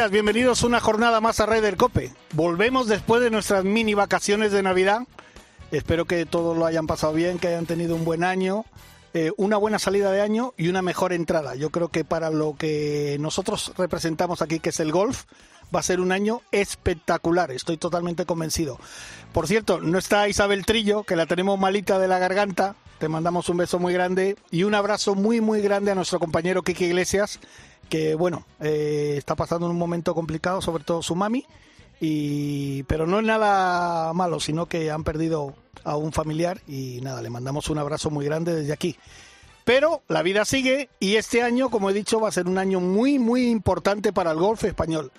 Días, bienvenidos una jornada más a Raider Cope. Volvemos después de nuestras mini vacaciones de Navidad. Espero que todos lo hayan pasado bien, que hayan tenido un buen año, eh, una buena salida de año y una mejor entrada. Yo creo que para lo que nosotros representamos aquí, que es el golf, va a ser un año espectacular, estoy totalmente convencido. Por cierto, no está Isabel Trillo, que la tenemos malita de la garganta. Te mandamos un beso muy grande y un abrazo muy, muy grande a nuestro compañero Kiki Iglesias, que bueno, eh, está pasando un momento complicado, sobre todo su mami, y, pero no es nada malo, sino que han perdido a un familiar y nada, le mandamos un abrazo muy grande desde aquí. Pero la vida sigue y este año, como he dicho, va a ser un año muy, muy importante para el golf español.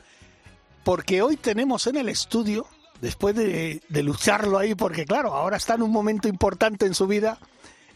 Porque hoy tenemos en el estudio, después de, de lucharlo ahí, porque claro, ahora está en un momento importante en su vida,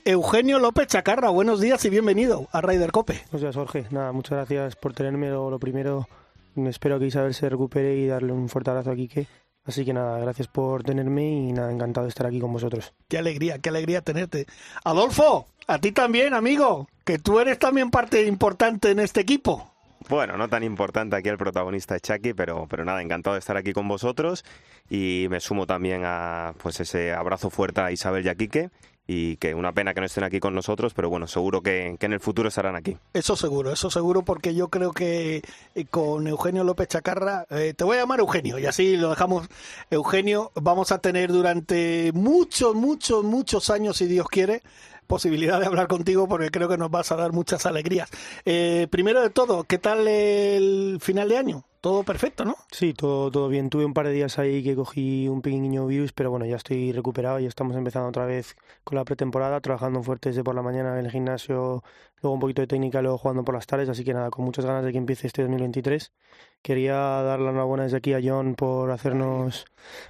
Eugenio López Chacarra, buenos días y bienvenido a Raider Cope. Buenos días, Jorge. Nada, muchas gracias por tenerme. Lo, lo primero, espero que Isabel se recupere y darle un fuerte abrazo a Quique. Así que nada, gracias por tenerme y nada, encantado de estar aquí con vosotros. Qué alegría, qué alegría tenerte. Adolfo, a ti también, amigo, que tú eres también parte importante en este equipo. Bueno, no tan importante aquí el protagonista Chucky, pero, pero nada, encantado de estar aquí con vosotros y me sumo también a pues ese abrazo fuerte a Isabel y a Quique y que una pena que no estén aquí con nosotros, pero bueno, seguro que, que, en el futuro estarán aquí. Eso seguro, eso seguro, porque yo creo que eh, con Eugenio López Chacarra, eh, te voy a llamar Eugenio, y así lo dejamos, Eugenio, vamos a tener durante muchos, muchos, muchos años, si Dios quiere, posibilidad de hablar contigo porque creo que nos vas a dar muchas alegrías. Eh, primero de todo, ¿qué tal el final de año? Todo perfecto, ¿no? Sí, todo, todo bien. Tuve un par de días ahí que cogí un pequeño virus, pero bueno, ya estoy recuperado y estamos empezando otra vez con la pretemporada, trabajando fuerte desde por la mañana en el gimnasio, luego un poquito de técnica, luego jugando por las tardes, así que nada, con muchas ganas de que empiece este 2023. Quería dar la enhorabuena desde aquí a John por hacernos,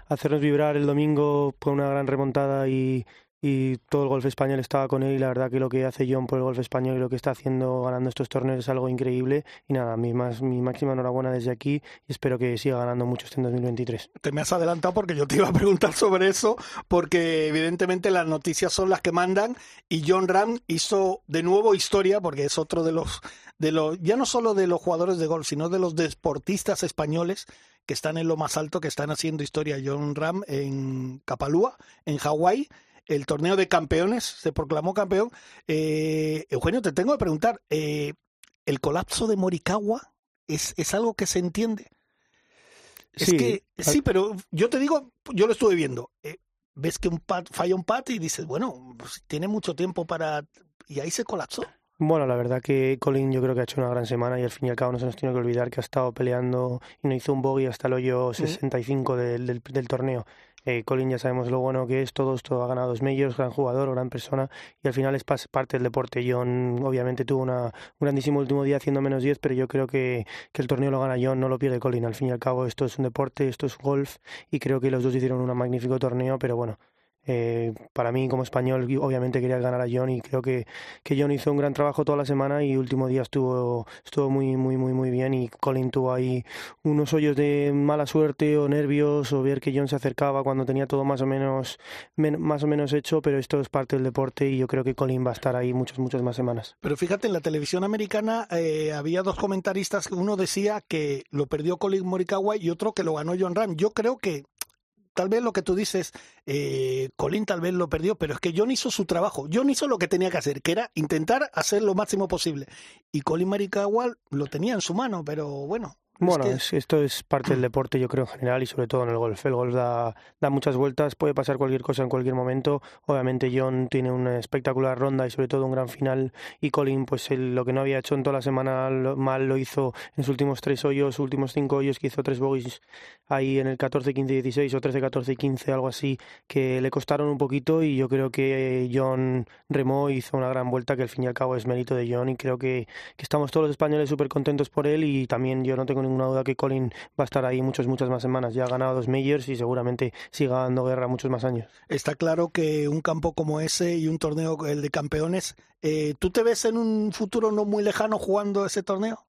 hacernos vibrar el domingo con una gran remontada y, y todo el golf español estaba con él y la verdad que lo que hace John por el golf español y lo que está haciendo ganando estos torneos es algo increíble y nada, mi, más, mi máxima enhorabuena desde aquí y espero que siga ganando mucho este en 2023. Te me has adelantado porque yo te iba a preguntar sobre eso porque evidentemente las noticias son las que mandan y John Ram hizo de nuevo historia porque es otro de los de los ya no solo de los jugadores de golf sino de los deportistas españoles que están en lo más alto, que están haciendo historia. John Ram en Kapalua, en Hawái, el torneo de campeones, se proclamó campeón. Eh, Eugenio, te tengo que preguntar, eh, ¿el colapso de Morikawa es, es algo que se entiende? Es Sí, que, al- sí, pero yo te digo, yo lo estuve viendo. eh, ves que un pat, falla un pat y dices, bueno, pues tiene mucho tiempo para... Y ahí se colapsó. Bueno, la verdad que Colin yo creo que ha hecho una gran semana y al fin y al cabo no se nos tiene que olvidar que ha estado peleando y no hizo un bogey hasta el hoyo 65 del, del, del torneo. Eh, Colin ya sabemos lo bueno que es, todo esto ha ganado medios, gran jugador, gran persona y al final es parte del deporte. John obviamente tuvo una, un grandísimo último día haciendo menos 10, pero yo creo que, que el torneo lo gana John, no lo pierde Colin. Al fin y al cabo esto es un deporte, esto es golf y creo que los dos hicieron un magnífico torneo, pero bueno. Eh, para mí como español obviamente quería ganar a John y creo que, que John hizo un gran trabajo toda la semana y último día estuvo estuvo muy muy muy muy bien y Colin tuvo ahí unos hoyos de mala suerte o nervios o ver que John se acercaba cuando tenía todo más o menos men- más o menos hecho pero esto es parte del deporte y yo creo que Colin va a estar ahí muchas muchas más semanas Pero fíjate, en la televisión americana eh, había dos comentaristas, uno decía que lo perdió Colin Morikawa y otro que lo ganó John Ram. Yo creo que tal vez lo que tú dices, eh, Colin tal vez lo perdió, pero es que John hizo su trabajo. John hizo lo que tenía que hacer, que era intentar hacer lo máximo posible. Y Colin Morikawa lo tenía en su mano, pero bueno. Es Bueno, que- es- esto es parte del deporte, yo creo, en general y sobre todo en el golf. El golf da, da muchas vueltas, puede pasar cualquier cosa en cualquier momento. Obviamente John tiene una espectacular ronda y sobre todo un gran final. Y Colin, pues él, lo que no había hecho en toda la semana lo- mal lo hizo en sus últimos tres hoyos, últimos cinco hoyos, que hizo tres bogies ahí en el 14, 15, 16 o 13, 14 y 15, algo así, que le costaron un poquito y yo creo que John remó hizo una gran vuelta que al fin y al cabo es mérito de John y creo que, que estamos todos los españoles súper contentos por él y también yo no tengo ninguna duda que Colin va a estar ahí muchas, muchas más semanas. Ya ha ganado dos majors y seguramente siga dando guerra muchos más años. Está claro que un campo como ese y un torneo, el de campeones, eh, ¿tú te ves en un futuro no muy lejano jugando ese torneo?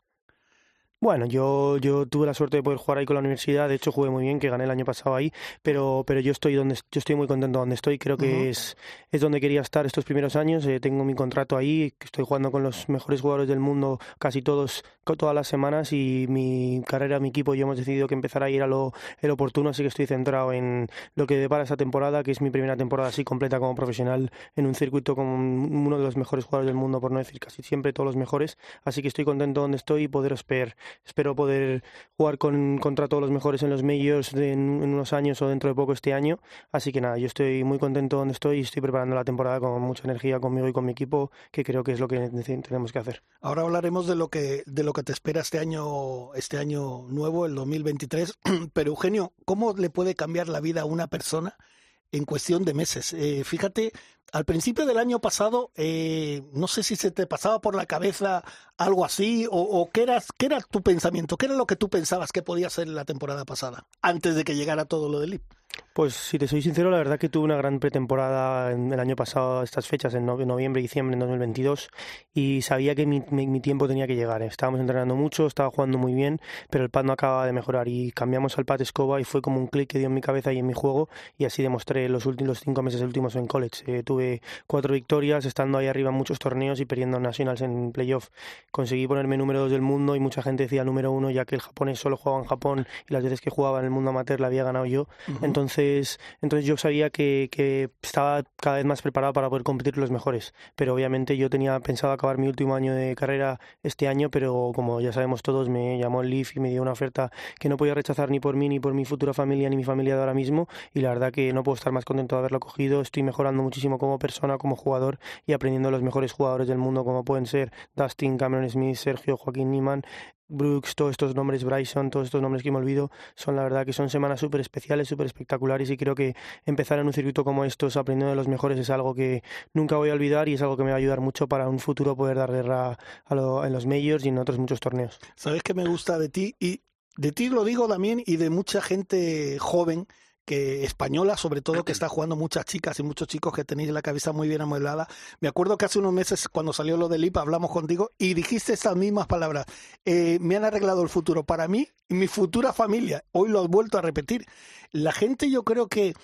Bueno, yo, yo tuve la suerte de poder jugar ahí con la universidad, de hecho jugué muy bien, que gané el año pasado ahí, pero, pero yo estoy donde yo estoy muy contento donde estoy, creo que es, es donde quería estar estos primeros años, eh, tengo mi contrato ahí, estoy jugando con los mejores jugadores del mundo casi todos, todas las semanas. Y mi carrera, mi equipo, yo hemos decidido que empezar a ir a lo el oportuno, así que estoy centrado en lo que depara esta temporada, que es mi primera temporada así completa como profesional en un circuito como uno de los mejores jugadores del mundo, por no decir casi siempre todos los mejores, así que estoy contento donde estoy y poder esperar espero poder jugar con, contra todos los mejores en los majors en, unos años o dentro de poco este año. Así que nada, yo estoy muy contento donde estoy y estoy preparando la temporada con mucha energía conmigo y con mi equipo, que creo que es lo que tenemos que hacer. Ahora hablaremos de lo que, de lo que te espera este año, este año nuevo, el 2023. Pero Eugenio, ¿cómo le puede cambiar la vida a una persona? en cuestión de meses. Eh, fíjate, al principio del año pasado, eh, no sé si se te pasaba por la cabeza algo así o, qué, eras, qué era tu pensamiento, qué era lo que tú pensabas que podía ser la temporada pasada, antes de que llegara todo lo del IP. Pues si te soy sincero, la verdad que tuve una gran pretemporada el año pasado, estas fechas, en noviembre y diciembre en 2022, y sabía que mi, tiempo tenía que llegar. Estábamos entrenando mucho, estaba jugando muy bien, pero el pad no acababa de mejorar y cambiamos al pad escoba y fue como un clic que dio en mi cabeza y en mi juego y así demostré los últimos cinco meses últimos en college. Eh, cuatro victorias, estando ahí arriba en muchos torneos y perdiendo nationals en playoff. Conseguí ponerme número dos del mundo y mucha gente decía número uno, ya que el japonés solo jugaba en Japón y las veces que jugaba en el mundo amateur la había ganado yo. Entonces entonces, yo sabía que, que, estaba cada vez más preparado para poder competir con los mejores. Pero obviamente yo tenía pensado acabar mi último año de carrera este año, pero como ya sabemos todos, me llamó el Leaf y me dio una oferta que no podía rechazar ni por mí, ni por mi futura familia, ni mi familia de ahora mismo. Y la verdad que no puedo estar más contento de haberlo cogido. Estoy mejorando muchísimo como persona, como jugador y aprendiendo los mejores jugadores del mundo, como pueden ser Dustin, Cameron Smith, Sergio, Joaquín Niman, Brooks, todos estos nombres, Bryson, todos estos nombres que me olvido, son la verdad que son semanas súper especiales, súper espectaculares y creo que empezar en un circuito como estos, aprendiendo de los mejores, es algo que nunca voy a olvidar y es algo que me va a ayudar mucho para un futuro poder dar guerra a en los majors y en otros muchos torneos. ¿Sabes qué me gusta de ti? Y de ti lo digo también y de mucha gente joven que española, sobre todo, que está jugando muchas chicas y muchos chicos que tenéis la cabeza muy bien amueblada. Me acuerdo que hace unos meses, cuando salió lo del IPA, hablamos contigo y dijiste estas mismas palabras. Eh, me han arreglado el futuro para mí y mi futura familia. Hoy lo has vuelto a repetir. La gente yo creo que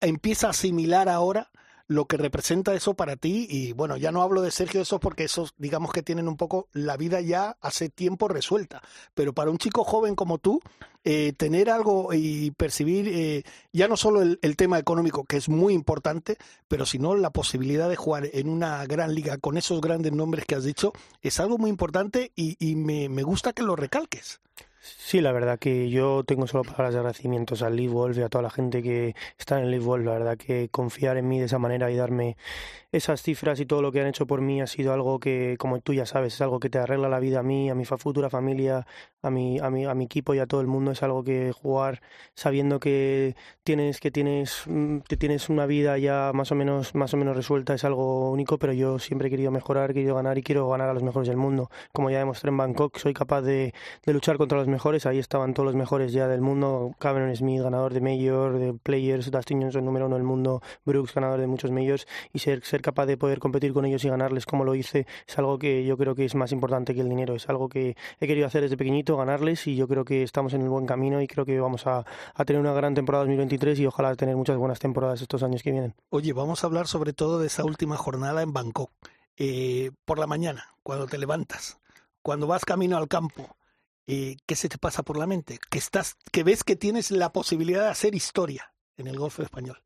empieza a asimilar ahora lo que representa eso para ti. Y bueno, ya no hablo de Sergio eso porque esos, digamos que tienen un poco la vida ya hace tiempo resuelta. Pero para un chico joven como tú, eh, tener algo y percibir eh, ya no solo el, tema económico, que es muy importante, pero sino la posibilidad de jugar en una gran liga con esos grandes nombres que has dicho, es algo muy importante y, y me, me gusta que lo recalques. Sí, la verdad que yo tengo solo palabras de agradecimientos al Live Wolf y a toda la gente que está en el Wolf. La verdad que confiar en mí de esa manera y darme esas cifras y todo lo que han hecho por mí ha sido algo que, como tú ya sabes, es algo que te arregla la vida a mí, a mi futura familia, a mi, a mi, a mi equipo y a todo el mundo. Es algo que jugar sabiendo que tienes, que tienes, mm, que tienes una vida ya más o menos, más o menos resuelta es algo único, pero yo siempre he querido mejorar, he querido ganar y quiero ganar a los mejores del mundo. Como ya demostré en Bangkok, soy capaz de, de luchar contra los mejores, ahí estaban todos los mejores ya del mundo, Cameron Smith, ganador de Major, de Players, Dustin Johnson, número uno del mundo, Brooks, ganador de muchos Majors, y ser, ser capaz de poder competir con ellos y ganarles como lo hice, es algo que yo creo que es más importante que el dinero, es algo que he querido hacer desde pequeñito, ganarles, y yo creo que estamos en el buen camino y creo que vamos a, a tener una gran temporada 2023 y ojalá tener muchas buenas temporadas estos años que vienen. Oye, vamos a hablar sobre todo de esa última jornada en Bangkok. Eh, por la mañana, cuando te levantas, cuando vas camino al campo, eh, ¿qué se te pasa por la mente? Que, estás, que ves que tienes la posibilidad de hacer historia en el golf español.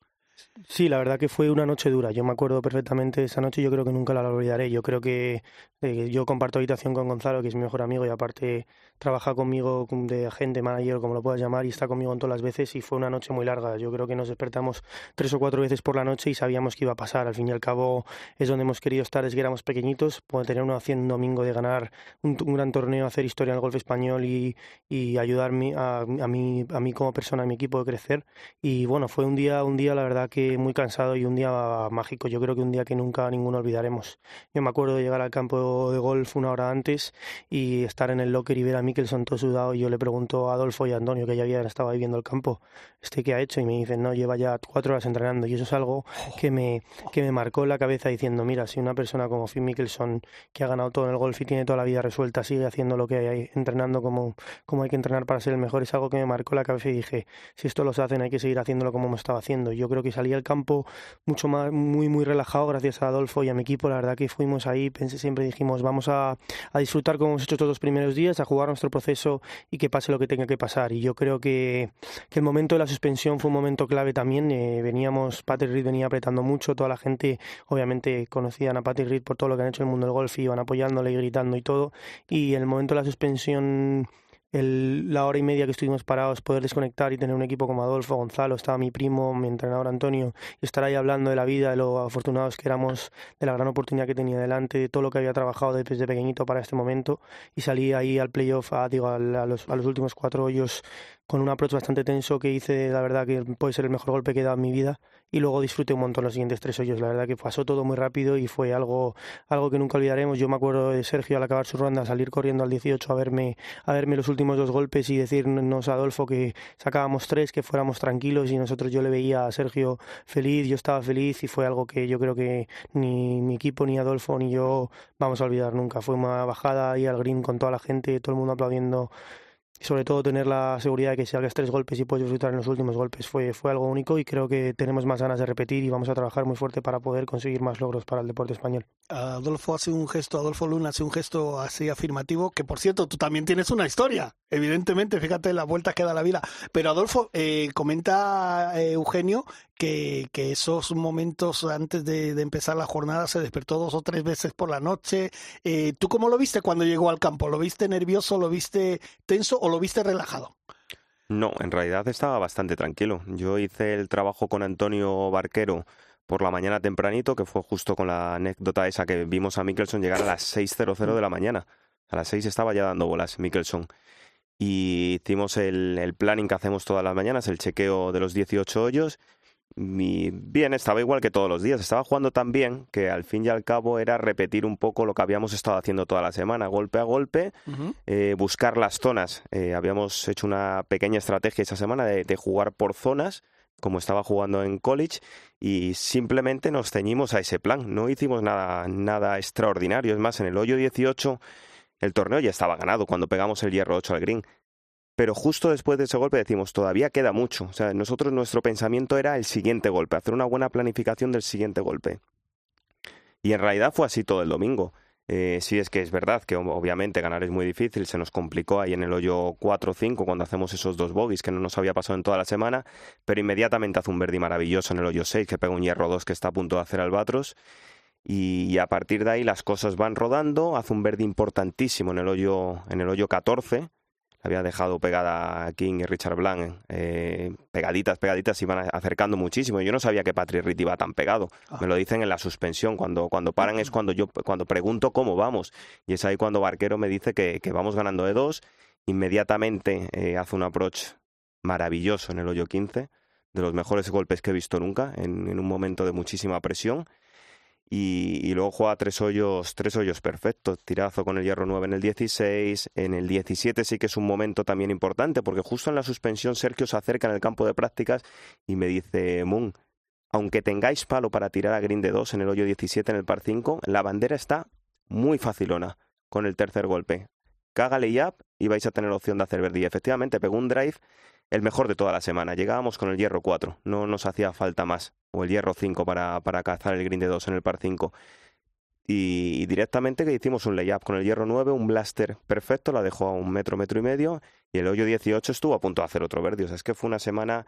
Sí, la verdad que fue una noche dura. Yo me acuerdo perfectamente de esa noche yo creo que nunca la olvidaré. Yo creo que eh, yo comparto habitación con Gonzalo, que es mi mejor amigo y aparte trabaja conmigo de agente, manager, como lo puedas llamar, y está conmigo en todas las veces y fue una noche muy larga. Yo creo que nos despertamos tres o cuatro veces por la noche y sabíamos que iba a pasar. Al fin y al cabo es donde hemos querido estar desde que éramos pequeñitos, poder tener una opción un domingo de ganar un, gran torneo, hacer historia en el golf español y, y ayudarme a, a, mí, a mí como persona, a mi equipo de crecer. Y bueno, fue un día, un día la verdad que muy cansado y un día mágico. Yo creo que un día que nunca ninguno olvidaremos. Yo me acuerdo de llegar al campo de golf una hora antes y estar en el locker y ver a Mikkelson todo sudado. Y yo le pregunto a Adolfo y a Antonio, que ya habían estado ahí viendo el campo, ¿este qué ha hecho? Y me dicen, no, lleva ya cuatro horas entrenando. Y eso es algo que me, que me marcó la cabeza diciendo, mira, si una persona como Phil Mickelson, que ha ganado todo en el golf y tiene toda la vida resuelta, sigue haciendo lo que hay, entrenando como, como hay que entrenar para ser el mejor, es algo que me marcó la cabeza y dije, si esto lo hacen hay que seguir haciéndolo como hemos estado haciendo. Yo creo que salí al campo mucho más, muy, muy relajado gracias a Adolfo y a mi equipo. La verdad que fuimos ahí, pensé, siempre dijimos, vamos a, a disfrutar como hemos hecho todos los primeros días, a jugar nuestro proceso y que pase lo que tenga que pasar. Y yo creo que, que el momento de la suspensión fue un momento clave también. Eh, veníamos, Patrick Reed venía apretando mucho, toda la gente obviamente conocían a Patrick Reed por todo lo que han hecho en el mundo del golf iban apoyándole y gritando y todo. Y el momento de la suspensión el, la hora y media que estuvimos parados, poder desconectar y tener un equipo como Adolfo, Gonzalo, estaba mi primo, mi entrenador Antonio, y estar ahí hablando de la vida, de lo afortunados que éramos, de la gran oportunidad que tenía delante, de todo lo que había trabajado desde pequeñito para este momento, y salí ahí al playoff, a, digo, a, los, a los últimos cuatro hoyos con un approach bastante tenso que hice, la verdad que puede ser el mejor golpe que he dado en mi vida y luego disfruté un montón los siguientes tres hoyos, la verdad que pasó todo muy rápido y fue algo, algo que nunca olvidaremos. Yo me acuerdo de Sergio al acabar su ronda salir corriendo al 18 a verme, a verme los últimos dos golpes y decirnos a Adolfo que sacábamos tres, que fuéramos tranquilos y nosotros yo le veía a Sergio feliz, yo estaba feliz y fue algo que yo creo que ni mi equipo, ni Adolfo, ni yo vamos a olvidar nunca. Fue una bajada ahí al green con toda la gente, todo el mundo aplaudiendo y sobre todo tener la seguridad de que si hagas tres golpes y puedes disfrutar en los últimos golpes fue, fue algo único y creo que tenemos más ganas de repetir y vamos a trabajar muy fuerte para poder conseguir más logros para el deporte español. Adolfo hace un gesto, Adolfo Luna hace un gesto así afirmativo, que por cierto, tú también tienes una historia, evidentemente, fíjate la vuelta que da la vida. Pero Adolfo, eh, comenta eh, Eugenio que, esos momentos antes de, de, empezar la jornada se despertó dos o tres veces por la noche. Eh, ¿Tú cómo lo viste cuando llegó al campo? ¿Lo viste nervioso, lo viste tenso o lo viste relajado? No, en realidad estaba bastante tranquilo. Yo hice el trabajo con Antonio Barquero por la mañana tempranito, que fue justo con la anécdota esa que vimos a Mikkelson llegar a las 6.00 de la mañana. A las 6 estaba ya dando bolas Mikkelson. Y hicimos el, el planning que hacemos todas las mañanas, el chequeo de los 18 hoyos mi bien estaba igual que todos los días. Estaba jugando tan bien que al fin y al cabo era repetir un poco lo que habíamos estado haciendo toda la semana, golpe a golpe, eh, buscar las zonas. Eh, habíamos hecho una pequeña estrategia esa semana de, de, jugar por zonas, como estaba jugando en college, y simplemente nos ceñimos a ese plan. No hicimos nada, nada extraordinario. Es más, en el hoyo 18 el torneo ya estaba ganado cuando pegamos el hierro 8 al green pero justo después de ese golpe decimos, todavía queda mucho. O sea, nosotros nuestro pensamiento era el siguiente golpe, hacer una buena planificación del siguiente golpe. Y en realidad fue así todo el domingo. Eh, sí es que es verdad que obviamente ganar es muy difícil, se nos complicó ahí en el hoyo 4 o 5 cuando hacemos esos dos bogies que no nos había pasado en toda la semana, pero inmediatamente hace un verde maravilloso en el hoyo 6 que pega un hierro 2 que está a punto de hacer albatros. Y a partir de ahí las cosas van rodando, hace un verde importantísimo en el hoyo, en el hoyo 14 había dejado pegada a King y Richard Blanc, eh, pegaditas, pegaditas, iban acercando muchísimo. Yo no sabía que Patrick Reed iba tan pegado. Ah. Me lo dicen en la suspensión. Cuando, cuando paran es cuando yo cuando pregunto cómo vamos. Y es ahí cuando Barquero me dice que, que vamos ganando de dos. Inmediatamente eh, hace un approach maravilloso en el hoyo 15, de los mejores golpes que he visto nunca, en, en un momento de muchísima presión y, luego juega tres hoyos, tres hoyos perfectos. Tirazo con el hierro 9 en el 16. En el 17 sí que es un momento también importante, porque justo en la suspensión Sergio se acerca en el campo de prácticas y me dice, Moon, aunque tengáis palo para tirar a green de 2 en el hoyo 17 en el par 5, la bandera está muy facilona con el tercer golpe. Cágale up y vais a tener opción de hacer verde. Y efectivamente pegó un drive el mejor de toda la semana. Llegábamos con el hierro 4, no nos hacía falta más, o el hierro 5 para, para cazar el green de 2 en el par 5. Y, directamente que hicimos un layup con el hierro 9, un blaster perfecto, la dejó a un metro, metro y medio, y el hoyo 18 estuvo a punto de hacer otro verde. O sea, es que fue una semana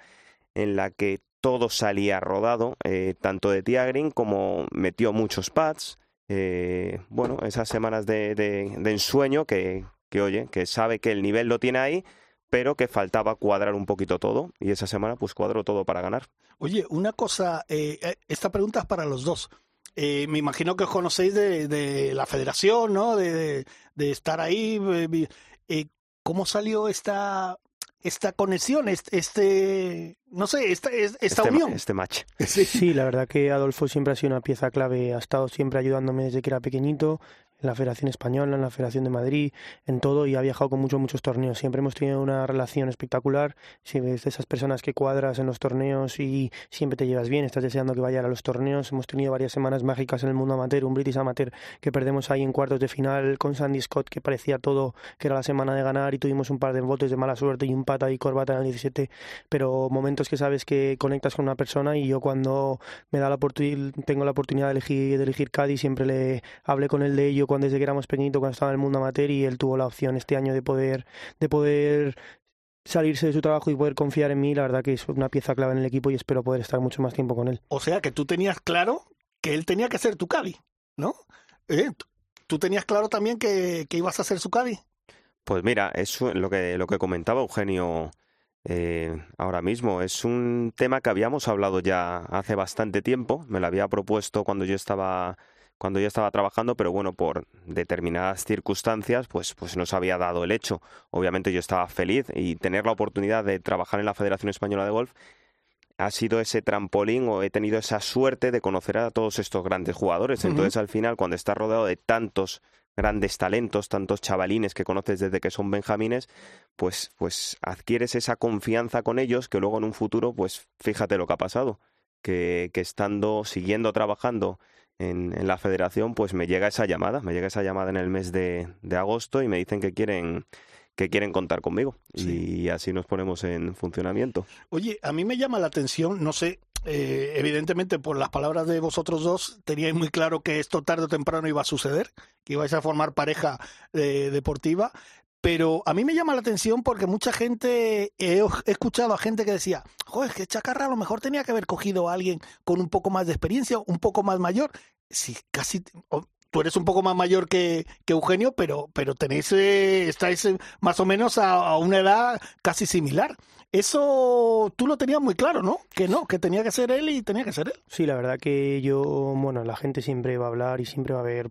en la que todo salía rodado, eh, tanto de tía green como metió muchos pads. Eh, bueno, esas semanas de, de, de ensueño que, que, oye, que sabe que el nivel lo tiene ahí, pero que faltaba cuadrar un poquito todo y esa semana pues cuadro todo para ganar. Oye, una cosa, eh, eh, esta pregunta es para los dos. Eh, me imagino que os conocéis de, de la federación, ¿no? De, de, de estar ahí. Eh, ¿Cómo salió esta esta conexión, este, no sé, esta, esta este, unión. Este match. Sí. la verdad que Adolfo siempre ha sido una pieza clave, ha estado siempre ayudándome desde que era pequeñito, en la Federación Española, en la Federación de Madrid, en todo, y ha viajado con muchos, muchos torneos. Siempre hemos tenido una relación espectacular, si es de esas personas que cuadras en los torneos y siempre te llevas bien, estás deseando que vaya a los torneos. Hemos tenido varias semanas mágicas en el mundo amateur, un British Amateur que perdemos ahí en cuartos de final con Sandy Scott, que parecía todo que era la semana de ganar, y tuvimos un par de votos de mala suerte y un pata y corbata en el 17, pero momentos que sabes que conectas con una persona y yo cuando me da la oportunidad, tengo la oportunidad de elegir, de elegir Cádiz, siempre le hablé con él de ello cuando desde que éramos pequeñitos, cuando estaba en el mundo amateur y él tuvo la opción este año de poder, de poder salirse de su trabajo y poder confiar en mí, la verdad que es una pieza clave en el equipo y espero poder estar mucho más tiempo con él. O sea que tú tenías claro que él tenía que ser tu Cádiz, ¿no? ¿Eh? ¿Tú tenías claro también que, que ibas a ser su Cádiz? Pues mira, es lo que, lo que comentaba Eugenio eh, ahora mismo. Es un tema que habíamos hablado ya hace bastante tiempo. Me lo había propuesto cuando yo estaba cuando yo estaba trabajando, pero bueno, por determinadas circunstancias, pues, pues no se había dado el hecho. Obviamente yo estaba feliz y tener la oportunidad de trabajar en la Federación Española de Golf ha sido ese trampolín o he tenido esa suerte de conocer a todos estos grandes jugadores. Entonces, al final, cuando estás rodeado de tantos grandes talentos, tantos chavalines que conoces desde que son benjamines, pues, pues adquieres esa confianza con ellos que luego en un futuro, pues fíjate lo que ha pasado, que, que estando, siguiendo trabajando en, en, la federación, pues me llega esa llamada, me llega esa llamada en el mes de, de agosto y me dicen que quieren que quieren contar conmigo. Y así nos ponemos en funcionamiento. Oye, a mí me llama la atención, no sé, eh, evidentemente por las palabras de vosotros dos teníais muy claro que esto tarde o temprano iba a suceder, que ibais a formar pareja eh, deportiva, pero a mí me llama la atención porque mucha gente, he, escuchado a gente que decía, joder, que Chacarra a lo mejor tenía que haber cogido a alguien con un poco más de experiencia, un poco más mayor. Si casi, tú eres un poco más mayor que, Eugenio, pero, pero tenéis, eh, estáis eh, más o menos a, a, una edad casi similar. Eso tú lo tenías muy claro, ¿no? Que no, que tenía que ser él y tenía que ser él. Sí, la verdad que yo, bueno, la gente siempre va a hablar y siempre va a haber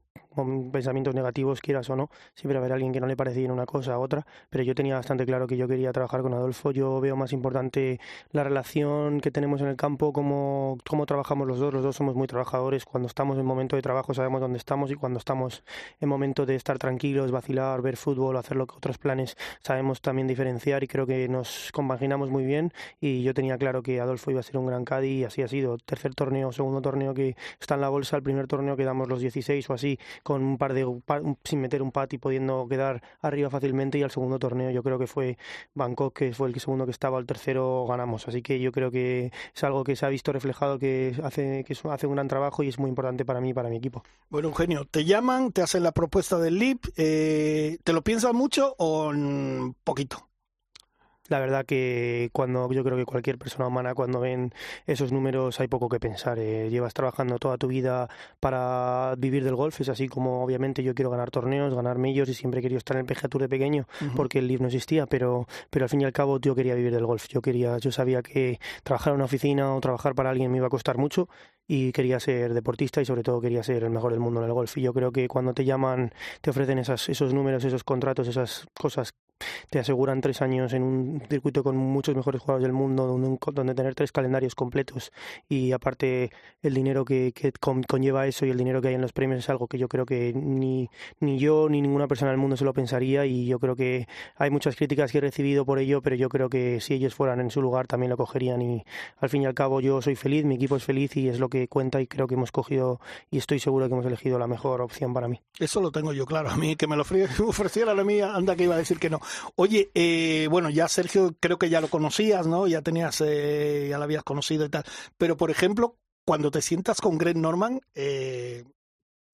pensamientos negativos, quieras o no. Siempre haber alguien que no le parecía una cosa a otra, pero yo tenía bastante claro que yo quería trabajar con Adolfo. Yo veo más importante la relación que tenemos en el campo, cómo, cómo trabajamos los dos. Los dos somos muy trabajadores. Cuando estamos en momento de trabajo sabemos dónde estamos y cuando estamos en momento de estar tranquilos, vacilar, ver fútbol, hacer lo que otros planes, sabemos también diferenciar y creo que nos compaginamos muy bien y yo tenía claro que Adolfo iba a ser un gran Cádiz y así ha sido. Tercer torneo, segundo torneo que está en la bolsa, el primer torneo quedamos los 16 o así, con un par de sin meter un pat y pudiendo quedar arriba fácilmente y al segundo torneo yo creo que fue Bangkok, que fue el segundo que estaba, el tercero ganamos. Así que yo creo que es algo que se ha visto reflejado que hace, que hace un gran trabajo y es muy importante para mí y para mi equipo. Bueno, Eugenio, te llaman, te hacen la propuesta del LIP, eh, ¿te lo piensas mucho o poquito? La verdad que cuando yo creo que cualquier persona humana cuando ven esos números hay poco que pensar. Eh, llevas trabajando toda tu vida para vivir del golf, es así como obviamente yo quiero ganar torneos, ganar medios y siempre he querido estar en el PGA Tour de pequeño porque el LIV no existía, pero, pero al fin y al cabo yo quería vivir del golf. Yo quería, yo sabía que trabajar en una oficina o trabajar para alguien me iba a costar mucho y quería ser deportista y sobre todo quería ser el mejor del mundo en el golf. Y yo creo que cuando te llaman, te ofrecen esas, esos números, esos contratos, esas cosas te aseguran tres años en un circuito con muchos mejores jugadores del mundo, donde, donde tener tres calendarios completos y aparte el dinero que, que conlleva eso y el dinero que hay en los premios es algo que yo creo que ni, ni yo ni ninguna persona del mundo se lo pensaría y yo creo que hay muchas críticas que he recibido por ello, pero yo creo que si ellos fueran en su lugar también lo cogerían y al fin y al cabo yo soy feliz, mi equipo es feliz y es lo que cuenta y creo que hemos cogido y estoy seguro que hemos elegido la mejor opción para mí. Eso lo tengo yo claro, a mí que me lo ofreciera la mía, anda que iba a decir que no. Oye, eh, bueno, ya Sergio creo que ya lo conocías, ¿no? Ya tenías, eh, ya lo habías conocido y tal. Pero, por ejemplo, cuando te sientas con Greg Norman, eh,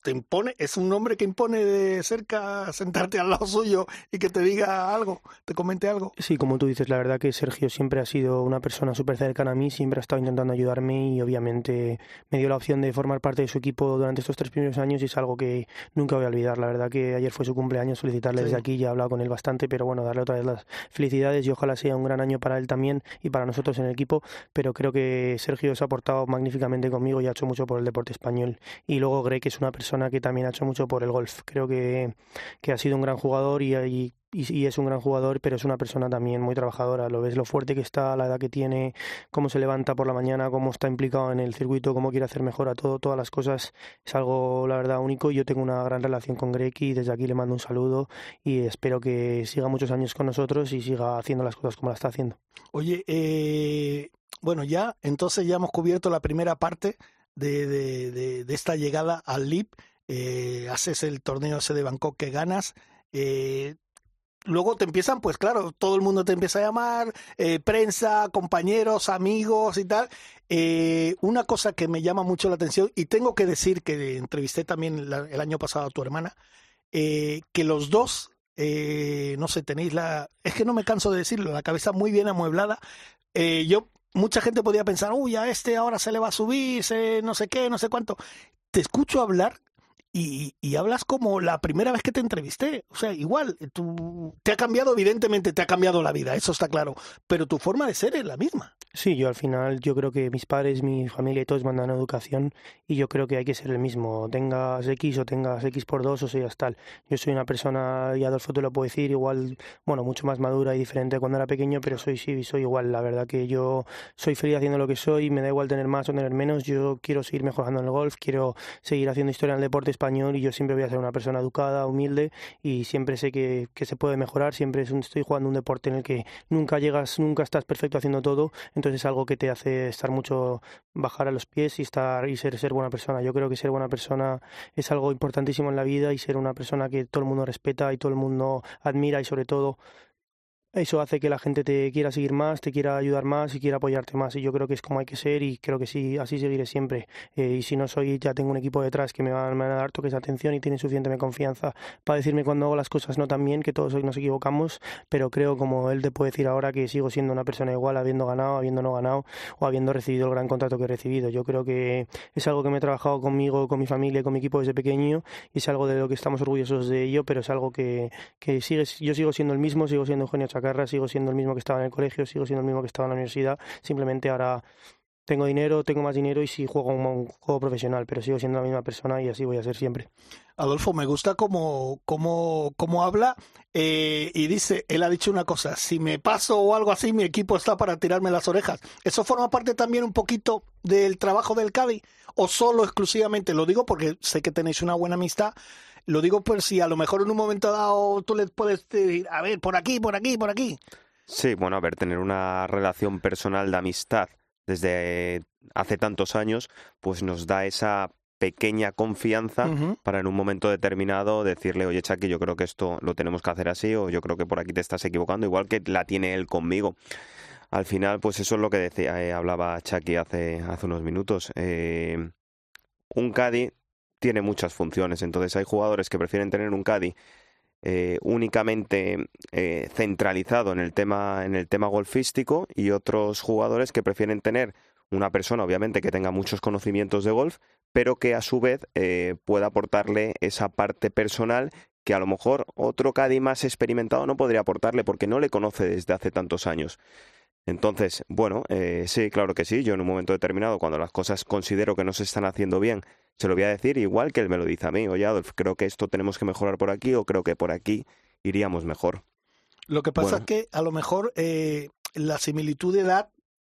te impone, es un nombre que impone de cerca sentarte al lado suyo y que te diga algo, te comente algo. Sí, como tú dices, la verdad que Sergio siempre ha sido una persona súper cercana a mí, siempre ha estado intentando ayudarme y obviamente me dio la opción de formar parte de su equipo durante estos tres primeros años y es algo que nunca voy a olvidar. La verdad que ayer fue su cumpleaños, felicitarle sí. desde aquí, ya he hablado con él bastante, pero bueno, darle otra vez las felicidades y ojalá sea un gran año para él también y para nosotros en el equipo, pero creo que Sergio se ha portado magníficamente conmigo y ha hecho mucho por el deporte español. Y luego Greg, es una persona persona que también ha hecho mucho por el golf. Creo que, que ha sido un gran jugador y, y y, es un gran jugador, pero es una persona también muy trabajadora. Lo ves lo fuerte que está, la edad que tiene, cómo se levanta por la mañana, cómo está implicado en el circuito, cómo quiere hacer mejor a todo, todas las cosas. Es algo, la verdad, único. Yo tengo una gran relación con Greki y desde aquí le mando un saludo y espero que siga muchos años con nosotros y siga haciendo las cosas como la está haciendo. Oye, eh, bueno, ya entonces ya hemos cubierto la primera parte de, de, de, esta llegada al LIP. Eh, haces el torneo ese de Bangkok que ganas. Eh, luego te empiezan, pues claro, todo el mundo te empieza a llamar, eh, prensa, compañeros, amigos y tal. Una cosa que me llama mucho la atención, y tengo que decir que entrevisté también el año pasado a tu hermana, que los dos, no sé, tenéis la, es que no me canso de decirlo, la cabeza muy bien amueblada. yo, mucha gente podía pensar, uy, a este ahora se le va a subir, no sé qué, no sé cuánto. Te escucho hablar y, y, hablas como la primera vez que te entrevisté. O sea, igual, tú, te ha cambiado, evidentemente te ha cambiado la vida, eso está claro, pero tu forma de ser es la misma. Sí, yo al final, yo creo que mis padres, mi familia y todos mandan educación y yo creo que hay que ser el mismo, tengas X o tengas X por dos o seas tal. Yo soy una persona, y Adolfo te lo puedo decir, igual, bueno, mucho más madura y diferente cuando era pequeño, pero soy sí, soy igual. La verdad que yo soy feliz haciendo lo que soy, me da igual tener más o tener menos, yo quiero seguir mejorando en el golf, quiero seguir haciendo historia en el deporte español y yo siempre voy a ser una persona educada, humilde y siempre sé que, que se puede mejorar, siempre estoy jugando un deporte en el que nunca llegas, nunca estás perfecto haciendo todo, entonces es algo que te hace estar mucho, bajar a los pies y estar y ser, ser buena persona. Yo creo que ser buena persona es algo importantísimo en la vida y ser una persona que todo el mundo respeta y todo el mundo admira y sobre todo eso hace que la gente te quiera seguir más, te quiera ayudar más y quiera apoyarte más. Y yo creo que es como hay que ser y creo que sí, así seguiré siempre. Eh, y si no soy, ya tengo un equipo detrás que me van, a dar toques de atención y tienen suficiente confianza para decirme cuando hago las cosas no tan bien, que todos nos equivocamos, pero creo, como él te puede decir ahora, que sigo siendo una persona igual, habiendo ganado, habiendo no ganado o habiendo recibido el gran contrato que he recibido. Yo creo que es algo que me he trabajado conmigo, con mi familia, con mi equipo desde pequeño y es algo de lo que estamos orgullosos de ello, pero es algo que, que sigue, yo sigo siendo el mismo, sigo siendo Eugenio Chacarra, sigo siendo el mismo que estaba en el colegio, sigo siendo el mismo que estaba en la universidad, simplemente ahora tengo dinero, tengo más dinero y sí juego un, juego profesional, pero sigo siendo la misma persona y así voy a ser siempre. Adolfo, me gusta cómo, cómo, cómo habla eh, y dice, él ha dicho una cosa, si me paso o algo así, mi equipo está para tirarme las orejas. ¿Eso forma parte también un poquito del trabajo del Cádiz o solo exclusivamente? Lo digo porque sé que tenéis una buena amistad. Lo digo por si a lo mejor en un momento dado tú le puedes decir, a ver, por aquí, por aquí, por aquí. Sí, bueno, a ver, tener una relación personal de amistad desde hace tantos años, pues nos da esa pequeña confianza para en un momento determinado decirle, oye, Chucky, yo creo que esto lo tenemos que hacer así o yo creo que por aquí te estás equivocando, igual que la tiene él conmigo. Al final, pues eso es lo que decía, eh, hablaba Chucky hace, hace unos minutos. Eh, un Caddy tiene muchas funciones, entonces hay jugadores que prefieren tener un Caddy eh, únicamente eh, centralizado en el tema en el tema golfístico y otros jugadores que prefieren tener una persona obviamente que tenga muchos conocimientos de golf pero que a su vez eh, pueda aportarle esa parte personal que a lo mejor otro caddy más experimentado no podría aportarle porque no le conoce desde hace tantos años. Entonces, bueno, sí, claro que sí. Yo en un momento determinado, cuando las cosas considero que no se están haciendo bien, se lo voy a decir igual que él me lo dice a mí. Oye, Adolf, creo que esto tenemos que mejorar por aquí o creo que por aquí iríamos mejor. Lo que pasa es que a lo mejor eh, la similitud de edad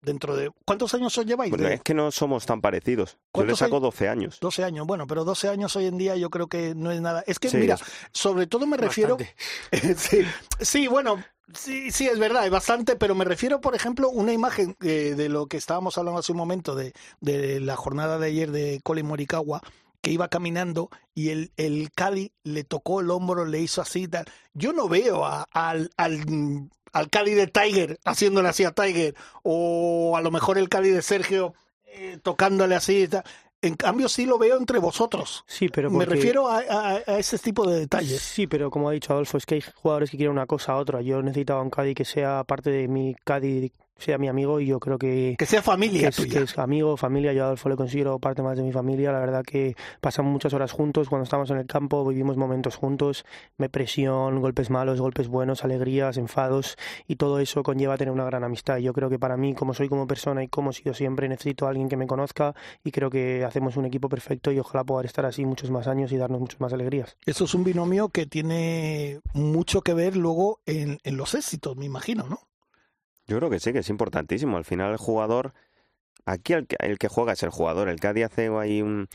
dentro de... ¿Cuántos años os lleváis? Bueno, es que no somos tan parecidos. Yo le saco 12 años. 12 años, bueno, pero 12 años hoy en día yo creo que no es nada. Es que, mira, sobre todo me refiero... sí, sí, bueno, Sí, sí, es verdad, es bastante, pero me refiero, por ejemplo, una imagen eh, de lo que estábamos hablando hace un momento de, de la jornada de ayer de Colin Morikawa, que iba caminando y el, el Cali le tocó el hombro, le hizo así tal. Yo no veo a, al, al, al Cali de Tiger haciéndole así a Tiger, o a lo mejor el Cali de Sergio eh, tocándole así. Tal. En cambio, sí lo veo entre vosotros. Sí, pero Me refiero a, ese tipo de detalles. Sí, pero como ha dicho Adolfo, es que hay jugadores que quieren una cosa a otra. Yo necesitaba un Cádiz que sea parte de mi Cádiz sea mi amigo y yo creo que... Que sea familia que es, tuya. que es amigo, familia, yo a Adolfo le considero parte más de mi familia, la verdad que pasamos muchas horas juntos cuando estamos en el campo, vivimos momentos juntos, me presión, golpes malos, golpes buenos, alegrías, enfados y todo eso conlleva tener una gran amistad. Yo creo que para mí, como soy como persona y como he sido siempre, necesito a alguien que me conozca y creo que hacemos un equipo perfecto y ojalá poder estar así muchos más años y darnos muchas más alegrías. Eso es un binomio que tiene mucho que ver luego en, en los éxitos, me imagino, ¿no? Yo creo que sí, que es importantísimo. Al final el jugador, aquí el que, el que juega es el jugador. El Cádiz hace ahí un,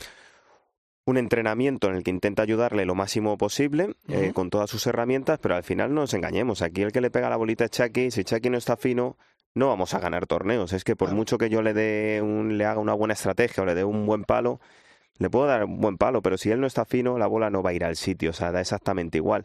un entrenamiento en el que intenta ayudarle lo máximo posible eh, con todas sus herramientas, pero al final no nos engañemos. Aquí el que le pega la bolita es Chucky. Si Chucky no está fino, no vamos a ganar torneos. Es que por Claro. mucho que yo le dé un, le haga una buena estrategia o le dé un buen palo, le puedo dar un buen palo, pero si él no está fino, la bola no va a ir al sitio. O sea, da exactamente igual.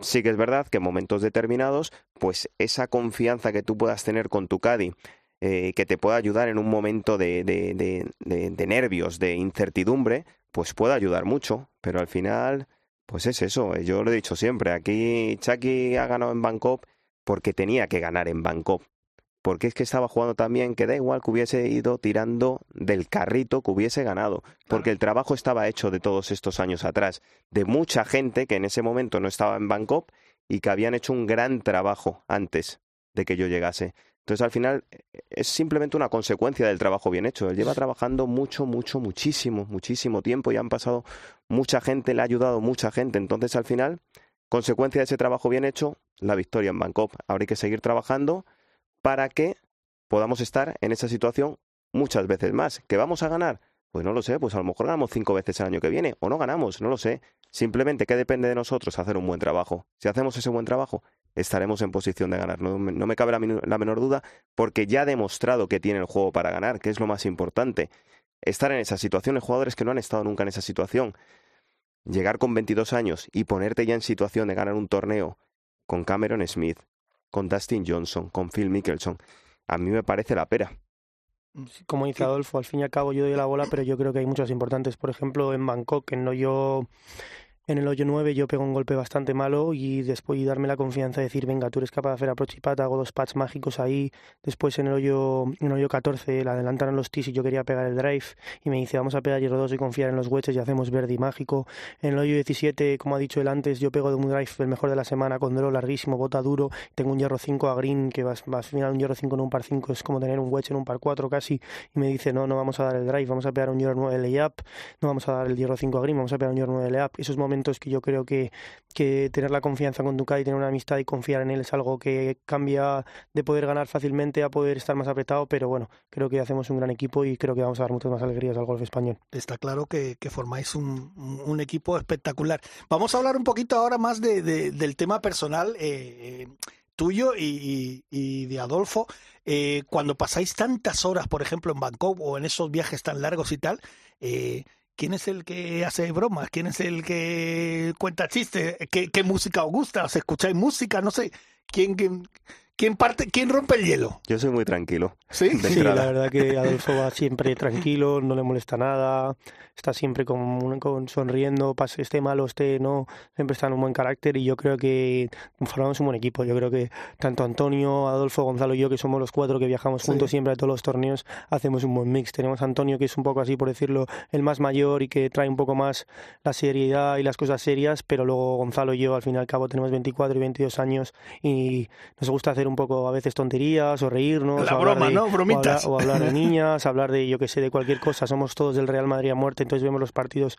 Sí que es verdad que en momentos determinados, pues esa confianza que tú puedas tener con tu caddy, eh, que te pueda ayudar en un momento de, de, de, de- nervios, de incertidumbre, pues puede ayudar mucho. Pero al final, pues es eso. eh, Yo lo he dicho siempre. Aquí Chucky ha ganado en Bangkok porque tenía que ganar en Bangkok. Porque es que estaba jugando también que da igual que hubiese ido tirando del carrito que hubiese ganado. Porque el trabajo estaba hecho de todos estos años atrás. De mucha gente que en ese momento no estaba en Bangkok y que habían hecho un gran trabajo antes de que yo llegase. Entonces al final es simplemente una consecuencia del trabajo bien hecho. Él lleva trabajando mucho, mucho, muchísimo, muchísimo tiempo y han pasado mucha gente, le ha ayudado mucha gente. Entonces al final, consecuencia de ese trabajo bien hecho, la victoria en Bangkok. Hay que seguir trabajando para que podamos estar en esa situación muchas veces más. ¿Que vamos a ganar? Pues no lo sé, pues a lo mejor ganamos cinco veces el año que viene, o no ganamos, no lo sé. Simplemente que depende de nosotros hacer un buen trabajo. Si hacemos ese buen trabajo, estaremos en posición de ganar. No, me- cabe la, menor duda, porque ya ha demostrado que tiene el juego para ganar, que es lo más importante. Estar en esa situación, hay jugadores que no han estado nunca en esa situación. Llegar con 22 años y ponerte ya en situación de ganar un torneo con Cameron Smith, con Dustin Johnson, con Phil Mickelson, a mí me parece la pera. Como dice Adolfo, al fin y al cabo yo doy la bola, pero yo creo que hay muchas importantes. Por ejemplo, en Bangkok, en el hoyo, en el hoyo 9 yo pego un golpe bastante malo y después y darme la confianza de decir, venga, tú eres capaz de hacer approach y pat, hago dos pads mágicos ahí. Después en el hoyo, en el hoyo 14 la adelantaron los tees y yo quería pegar el drive y me dice, vamos a pegar hierro 2 y confiar en los wedges y hacemos verde y mágico. En el hoyo 17, como ha dicho él antes, yo pego de un drive el mejor de la semana con draw larguísimo, bota duro, tengo un hierro 5 a green, que va, va a final un hierro 5 en un par 5, es como tener un wedge en un par 4 casi, y me dice, no, no vamos a dar el drive, vamos a pegar un hierro 9 layup, no vamos a dar el hierro 5 a green, vamos a pegar un hierro 9 layup. Esos momentos que yo creo que, que tener la confianza con y tener una amistad y confiar en él es algo que cambia de poder ganar fácilmente a poder estar más apretado, pero bueno, creo que hacemos un gran equipo y creo que vamos a dar muchas más alegrías al golf español. Está claro que, formáis un, un equipo espectacular. Vamos a hablar un poquito ahora más de, de- del tema personal eh, eh, tuyo y de Adolfo. Eh, cuando pasáis tantas horas, por ejemplo, en Bangkok o en esos viajes tan largos y tal, eh, ¿quién es el que hace bromas? ¿Quién es el que cuenta chistes? ¿Qué, qué música os gusta? ¿Os escucháis música? No sé. ¿Quién, quién, quién parte, quién rompe el hielo? Yo soy muy tranquilo. ¿Sí? Sí, la verdad que Adolfo va siempre tranquilo, no le molesta nada, está siempre con, con sonriendo, pase esté malo, esté no, siempre está en un buen carácter y yo creo que formamos un buen equipo. Yo creo que tanto Antonio, Adolfo, Gonzalo y yo, que somos los cuatro que viajamos Sí. juntos siempre a todos los torneos, hacemos un buen mix. Tenemos a Antonio, que es un poco así, por decirlo, el más mayor y que trae un poco más la seriedad y las cosas serias, pero luego Gonzalo y yo, al fin y al cabo, tenemos 24 y 22 años y nos gusta hacer un poco a veces tonterías o reírnos. La o broma, de- ¿no? o hablar- Bromitas. O hablar, de niñas, hablar de, yo que sé, de cualquier cosa. Somos todos del Real Madrid a muerte, entonces vemos los partidos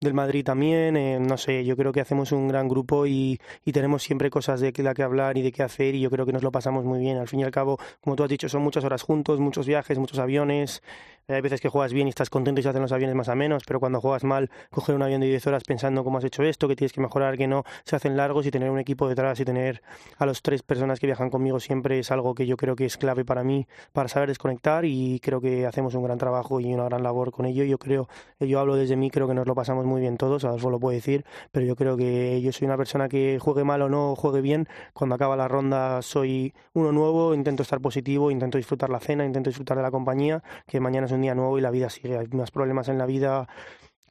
del Madrid también. eh, no sé, yo creo que hacemos un gran grupo y, y tenemos siempre cosas de la que hablar y de qué hacer y yo creo que nos lo pasamos muy bien. Al fin y al cabo, como tú has dicho, son muchas horas juntos, muchos viajes, muchos aviones. Eh, Hay veces que juegas bien y estás contento y se hacen los aviones más a menos, pero cuando juegas mal, coger un avión de 10 horas pensando cómo has hecho esto, que tienes que mejorar, que no, se hacen largos y tener un equipo detrás y tener a las tres personas que viajan conmigo siempre es algo que yo creo que es clave para mí, para saber desconectar y creo que hacemos un gran trabajo y una gran labor con ello. Yo creo, yo hablo desde mí, creo que nos lo pasamos muy bien todos, Adolfo lo puede decir, pero yo creo que yo soy una persona que juegue mal o no, juegue bien, cuando acaba la ronda soy uno nuevo, intento estar positivo, intento disfrutar la cena, intento disfrutar de la compañía, que mañana es un día nuevo y la vida sigue. Hay más problemas en la vida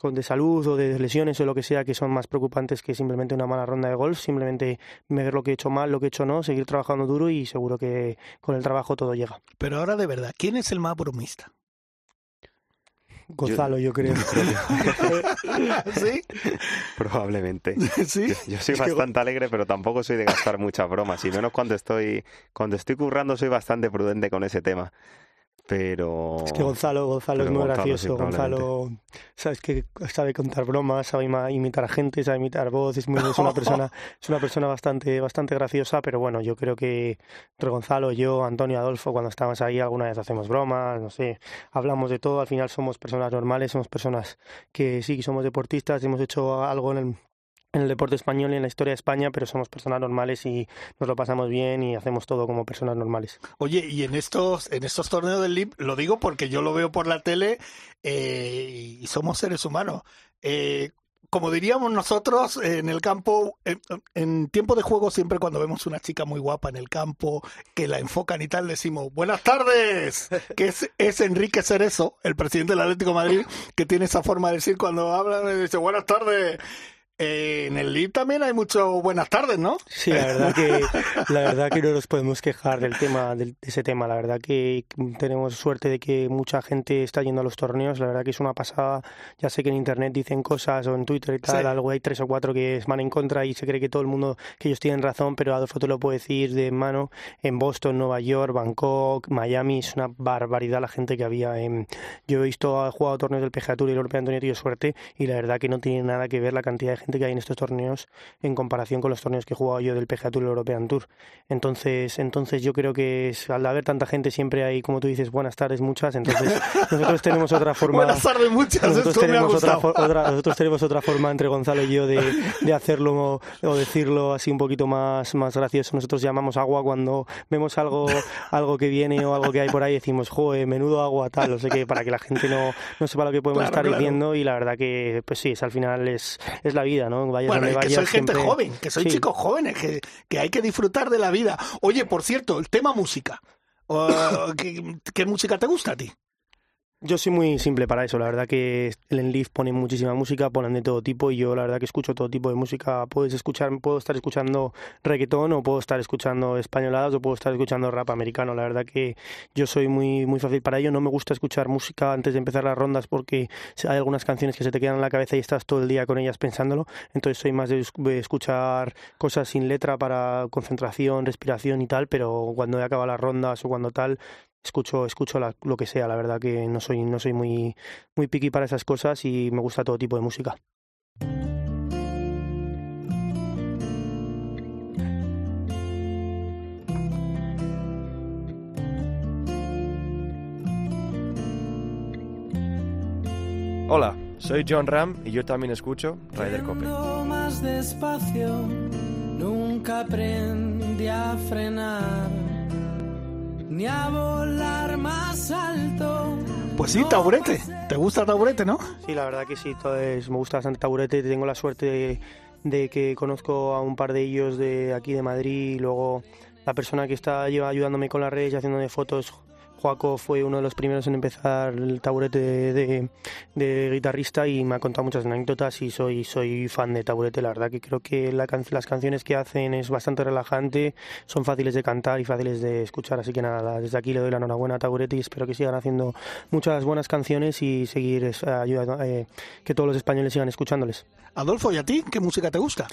de salud o de lesiones o lo que sea que son más preocupantes que simplemente una mala ronda de golf, simplemente ver lo que he hecho mal, lo que he hecho no, seguir trabajando duro y seguro que con el trabajo todo llega. Pero ahora de verdad, ¿quién es el más bromista? Gonzalo, yo, creo. ¿Sí? Probablemente. ¿Sí? Yo, soy bastante alegre, pero tampoco soy de gastar muchas bromas. Y menos cuando estoy, cuando estoy currando, soy bastante prudente con ese tema pero... Es que Gonzalo, Gonzalo es muy gracioso, Gonzalo, sabes que sabe contar bromas, sabe imitar a gente, sabe imitar voz, es, muy, es una persona, es una persona bastante, bastante graciosa, pero bueno, yo creo que entre Gonzalo, yo, Antonio, Adolfo, cuando estamos ahí alguna vez hacemos bromas, no sé, hablamos de todo, al final somos personas normales, somos personas que sí, somos deportistas, hemos hecho algo en el, en el deporte español y en la historia de España, pero somos personas normales y nos lo pasamos bien y hacemos todo como personas normales. Oye, y en estos, en estos torneos del LIB, lo digo porque yo lo veo por la tele eh, y somos seres humanos. Eh, como diríamos nosotros en el campo, en, tiempo de juego siempre cuando vemos una chica muy guapa en el campo, que la enfocan y tal, decimos, buenas tardes, que es, es Enrique Cerezo, el presidente del Atlético de Madrid, que tiene esa forma de decir cuando habla, dice, buenas tardes. Eh, en el LIB también hay mucho buenas tardes, ¿no? Sí, la verdad que la verdad que no nos podemos quejar del tema de ese tema. La verdad que tenemos suerte de que mucha gente está yendo a los torneos. La verdad que es una pasada. Ya sé que en internet dicen cosas o en Twitter y tal, algo hay tres o cuatro que van en contra y se cree que todo el mundo que ellos tienen razón, pero Adolfo te lo puedo decir de mano. En Boston, Nueva York, Bangkok, Miami es una barbaridad la gente que había. En... Yo he visto he jugado torneos del PGA Tour y el y he tenido suerte y la verdad que no tiene nada que ver la cantidad de gente que hay en estos torneos en comparación con los torneos que he jugado yo del PGA Tour y European Tour. Entonces, entonces yo creo que al haber tanta gente siempre hay, como tú dices, buenas tardes muchas, entonces nosotros tenemos otra forma... buenas tardes muchas, nosotros tenemos otra, nosotros tenemos otra forma entre Gonzalo y yo de, de hacerlo o decirlo así un poquito más, más gracioso. Nosotros llamamos agua cuando vemos algo, algo que viene o algo que hay por ahí, decimos, joder, menudo agua tal, o sé que para que la gente no, no sepa lo que podemos estar diciendo. Y la verdad que, pues sí, es, al final es, es la vida ¿no? bueno, que soy gente joven, que soy chicos jóvenes, que, que, hay que disfrutar de la vida. Oye, por cierto, el tema música. ¿qué, música te gusta a ti? Yo soy muy simple para eso, la verdad que el Enleaf pone muchísima música, ponen de todo tipo y yo la verdad que escucho todo tipo de música. Puedes escuchar, puedo estar escuchando reggaetón o puedo estar escuchando españoladas o puedo estar escuchando rap americano. La verdad que yo soy muy muy fácil para ello. No me gusta escuchar música antes de empezar las rondas porque hay algunas canciones que se te quedan en la cabeza y estás todo el día con ellas pensándolo. Entonces soy más de escuchar cosas sin letra para concentración, respiración y tal, pero cuando he acabado las rondas o cuando tal, escucho, escucho lo que sea, la verdad que no soy, no soy muy, muy picky para esas cosas y me gusta todo tipo de música. Hola, soy John Ram y yo también escucho Ryder Cope. más despacio, nunca aprendí a frenar ni a volar más alto. Pues sí, taburete. ¿Te gusta taburete, no? Sí, la verdad que sí, me gusta bastante taburete. Tengo la suerte de, que conozco a un par de ellos de aquí de Madrid y luego la persona que está ayudándome con las redes y haciéndome fotos Joaco fue uno de los primeros en empezar el taburete de, guitarrista y me ha contado muchas anécdotas y soy, soy fan de taburete. La verdad que creo que las canciones que hacen es bastante relajante, son fáciles de cantar y fáciles de escuchar. Así que nada, desde aquí le doy la enhorabuena a taburete y espero que sigan haciendo muchas buenas canciones y seguir ayudando, eh, que todos los españoles sigan escuchándoles. Adolfo, ¿y a ti qué música te gusta?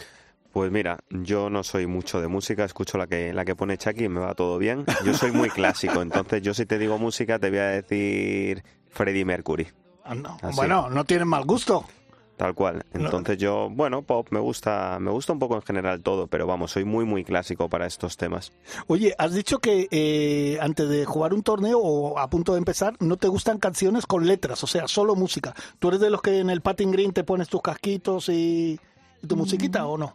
Pues mira, yo no soy mucho de música, escucho la que, la que pone Chucky y me va todo bien. Yo soy muy clásico, entonces yo si te digo música te voy a decir Freddie Mercury. Ah, bueno, no tienes mal gusto. Tal cual. Entonces yo, bueno, pop me gusta, me gusta un poco en general todo, pero vamos, soy muy muy clásico para estos temas. Oye, has dicho que eh, antes de jugar un torneo o a punto de empezar, no te gustan canciones con letras, o sea, solo música. ¿Tú eres de los que en el patting green te pones tus casquitos y, tu musiquita o no?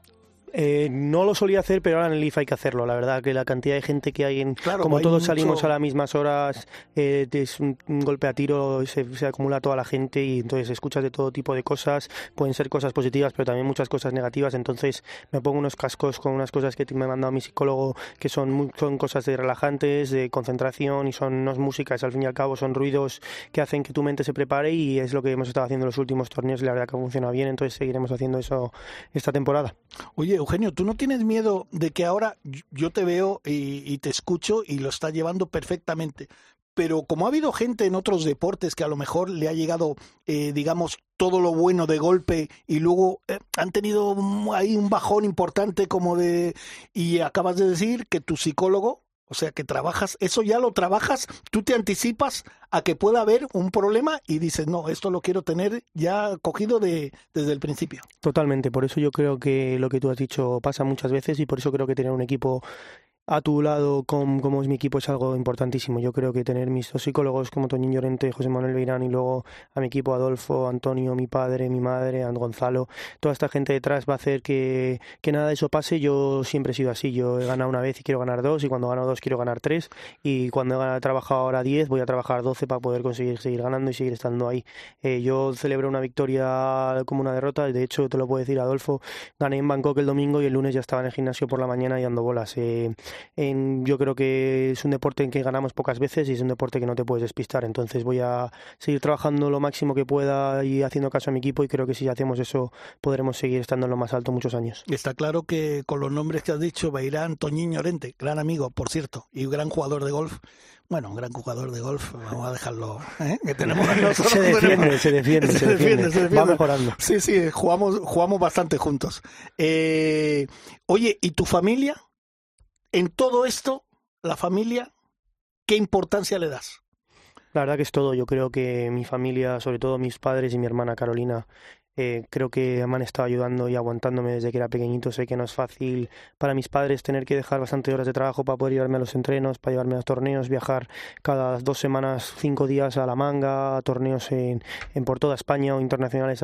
Eh, no lo solía hacer, pero ahora en el IF hay que hacerlo. La verdad que la cantidad de gente que hay en, como todos salimos a las mismas horas, eh, es un, golpe a tiro, se, se, acumula toda la gente y entonces escuchas de todo tipo de cosas. Pueden ser cosas positivas, pero también muchas cosas negativas. Entonces me pongo unos cascos con unas cosas que me ha mandado mi psicólogo, que son, son cosas de relajantes, de concentración y son no es músicas, al fin y al cabo son ruidos que hacen que tu mente se prepare y es lo que hemos estado haciendo en los últimos torneos y la verdad que funciona bien. Entonces seguiremos haciendo eso esta temporada. Oye, Eugenio, ¿tú no tienes miedo de que ahora yo te veo y, te escucho y lo estás llevando perfectamente? Pero como ha habido gente en otros deportes que a lo mejor le ha llegado, eh, digamos, todo lo bueno de golpe y luego eh, han tenido ahí un bajón importante como de... Y acabas de decir que tu psicólogo o sea que trabajas, eso ya lo trabajas, tú te anticipas a que pueda haber un problema y dices, no, esto lo quiero tener ya cogido de, desde el principio. Totalmente, por eso yo creo que lo que tú has dicho pasa muchas veces y por eso creo que tener un equipo a tu lado como, es mi equipo es algo importantísimo. Yo creo que tener mis dos psicólogos como Toñín Llorente, José Manuel Beirán y luego a mi equipo Adolfo, Antonio, mi padre, mi madre, Gonzalo, toda esta gente detrás va a hacer que, que nada de eso pase. Yo siempre he sido así. Yo he ganado una vez y quiero ganar dos y cuando gano dos quiero ganar tres y cuando he trabajado ahora diez voy a trabajar doce para poder conseguir seguir ganando y seguir estando ahí. Eh, yo celebro una victoria como una derrota. De hecho, te lo puedo decir, Adolfo, gané en Bangkok el domingo y el lunes ya estaba en el gimnasio por la mañana y dando bolas. Eh, yo creo que es un deporte en que ganamos pocas veces y es un deporte que no te puedes despistar. Entonces voy a seguir trabajando lo máximo que pueda y haciendo caso a mi equipo y creo que si hacemos eso podremos seguir estando en lo más alto muchos años. Está claro que con los nombres que has dicho, Beirán, Toñín Llorente, gran amigo, por cierto, y gran jugador de golf, bueno, un gran jugador de golf, vamos a dejarlo, ¿eh? que tenemos se, defiende, se defiende, se, defiende, se defiende, va mejorando. Sí, sí, jugamos, jugamos bastante juntos. Eh, oye, ¿y tu familia? En todo esto, la familia, ¿qué importancia le das? La verdad que es todo. Yo creo que mi familia, sobre todo mis padres y mi hermana Carolina, eh, creo que me han estado ayudando y aguantándome desde que era pequeñito. Sé que no es fácil para mis padres tener que dejar bastante horas de trabajo para poder llevarme a los entrenos, para llevarme a los torneos, viajar cada dos semanas, cinco días a la manga, a torneos en, por toda España o internacionales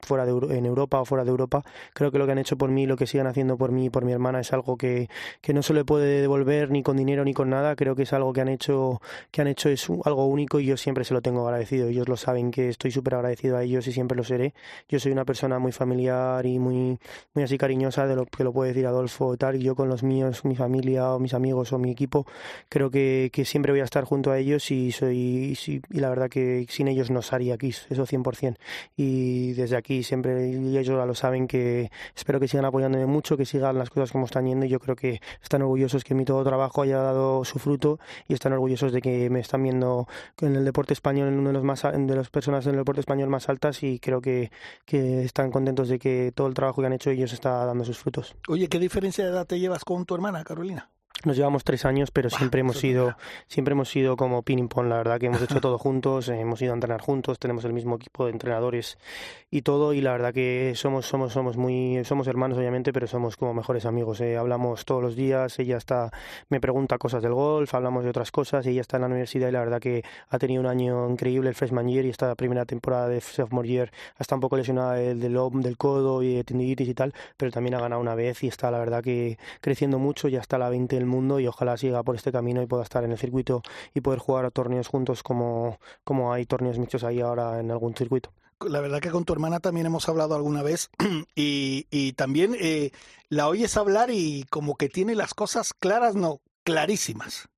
fuera de en Europa o fuera de Europa. Creo que lo que han hecho por mí, lo que sigan haciendo por mí y por mi hermana es algo que, que no se le puede devolver ni con dinero ni con nada. Creo que es algo que han hecho, que han hecho es algo único y yo siempre se lo tengo agradecido. Ellos lo saben que estoy súper agradecido a ellos y siempre lo seré. Soy una persona muy familiar y muy, muy así cariñosa de lo que lo puede decir Adolfo tal, y yo con los míos, mi familia o mis amigos o mi equipo, creo que, que siempre voy a estar junto a ellos y soy y la verdad que sin ellos no haría aquí, eso 100%. Y desde aquí siempre, y ellos lo saben, que espero que sigan apoyándome mucho, que sigan las cosas como están yendo y yo creo que están orgullosos que mi todo trabajo haya dado su fruto y están orgullosos de que me están viendo en el deporte español, en uno de los más de las personas en el deporte español más altas y creo que, que están contentos de que todo el trabajo que han hecho ellos está dando sus frutos. Oye, ¿qué diferencia de edad te llevas con tu hermana, Carolina? Nos llevamos tres años, pero siempre hemos sido, siempre hemos sido como ping pong, la verdad que hemos hecho todo juntos, hemos ido a entrenar juntos, tenemos el mismo equipo de entrenadores y todo, y la verdad que somos, somos, somos muy, somos hermanos obviamente, pero somos como mejores amigos. Eh. Hablamos todos los días, ella está, me pregunta cosas del golf, hablamos de otras cosas, ella está en la universidad y la verdad que ha tenido un año increíble el freshman year y esta primera temporada de sophomore year está un poco lesionada del, del, del codo y de tendinitis y tal, pero también ha ganado una vez y está la verdad que creciendo mucho, ya está la 20 del mundo y ojalá siga por este camino y pueda estar en el circuito y poder jugar a torneos juntos como, como hay torneos mixtos ahí ahora en algún circuito. La verdad que con tu hermana también hemos hablado alguna vez y, y también eh, la oyes hablar y como que tiene las cosas claras, no, clarísimas.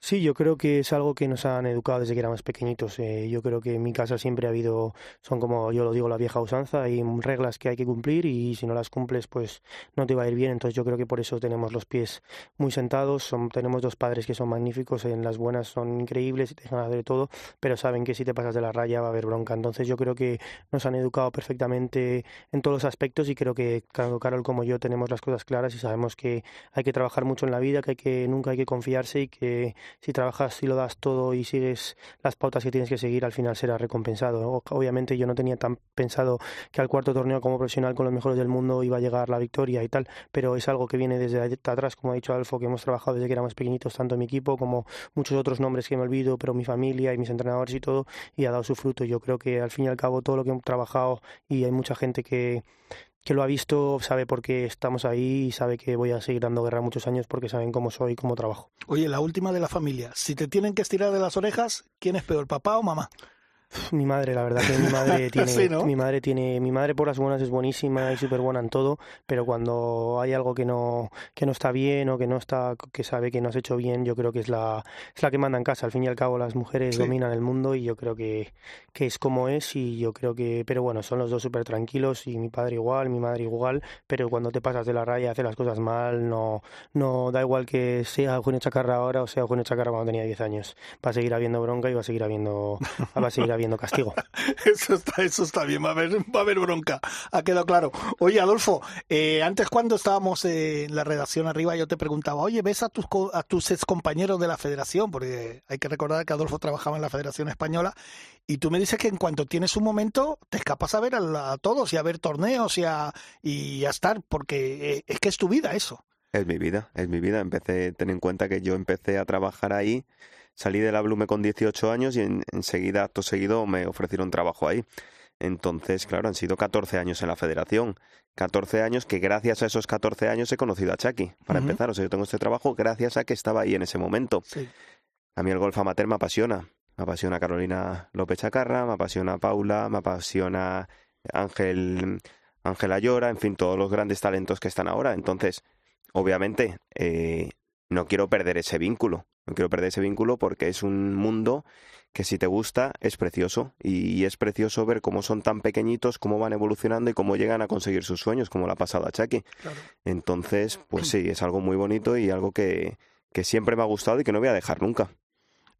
Sí, yo creo que es algo que nos han educado desde que éramos pequeñitos. Eh, yo creo que en mi casa siempre ha habido, son como yo lo digo, la vieja usanza, hay reglas que hay que cumplir y si no las cumples, pues no te va a ir bien. Entonces yo creo que por eso tenemos los pies muy sentados. Son, tenemos dos padres que son magníficos, en las buenas son increíbles y te dejan hacer todo, pero saben que si te pasas de la raya va a haber bronca. Entonces yo creo que nos han educado perfectamente en todos los aspectos y creo que tanto Carol como yo tenemos las cosas claras y sabemos que hay que trabajar mucho en la vida, que, hay que nunca hay que confiarse y que si trabajas y lo das todo y sigues las pautas que tienes que seguir, al final será recompensado. Obviamente yo no tenía tan pensado que al cuarto torneo como profesional con los mejores del mundo iba a llegar la victoria y tal, pero es algo que viene desde atrás, como ha dicho Alfo, que hemos trabajado desde que éramos pequeñitos, tanto mi equipo como muchos otros nombres que me olvido, pero mi familia y mis entrenadores y todo, y ha dado su fruto. Yo creo que al fin y al cabo todo lo que hemos trabajado y hay mucha gente que que lo ha visto sabe por qué estamos ahí y sabe que voy a seguir dando guerra muchos años porque saben cómo soy y cómo trabajo. Oye, la última de la familia. Si te tienen que estirar de las orejas, ¿quién es peor, papá o mamá? Mi madre, la verdad que mi madre tiene, mi madre tiene, mi madre por las buenas es buenísima y súper buena en todo, pero cuando hay algo que no, que no está bien o que no está, que sabe que no has hecho bien, yo creo que es la, es la que manda en casa. Al fin y al cabo las mujeres dominan el mundo y yo creo que, que es como es y yo creo que, pero bueno, son los dos súper tranquilos y mi padre igual, mi madre igual, pero cuando te pasas de la raya, haces las cosas mal, no, no da igual que sea Eugenio Chacarra ahora o sea Eugenio Chacarra cuando tenía 10 años. Va a seguir habiendo bronca y va a seguir habiendo, va a seguir viendo castigo. eso, está, eso está bien, va a, haber, va a haber bronca, ha quedado claro. Oye, Adolfo, eh, antes cuando estábamos en la redacción arriba, yo te preguntaba, oye, ¿ves a tus, a tus ex compañeros de la federación? Porque hay que recordar que Adolfo trabajaba en la Federación Española, y tú me dices que en cuanto tienes un momento, te escapas a ver a, todos y a ver torneos y a, y a estar, porque eh, es que es tu vida eso. Es mi vida, es mi vida. Empecé, ten en cuenta que yo empecé a trabajar ahí Salí de la Blume con 18 años y enseguida, acto seguido, me ofrecieron trabajo ahí. Entonces, claro, han sido 14 años en la federación. 14 años que gracias a esos 14 años he conocido a Chucky. Para empezar, o sea, yo tengo este trabajo gracias a que estaba ahí en ese momento. A mí el golf amateur me apasiona. Me apasiona Carolina López Chacarra, me apasiona Paula, me apasiona Ángel, Ángela Llora, en fin, todos los grandes talentos que están ahora. Entonces, obviamente, eh, no quiero perder ese vínculo. No quiero perder ese vínculo porque es un mundo que si te gusta es precioso y es precioso ver cómo son tan pequeñitos, cómo van evolucionando y cómo llegan a conseguir sus sueños, como la ha pasado a Chucky. Entonces, pues sí, es algo muy bonito y algo que, que siempre me ha gustado y que no voy a dejar nunca.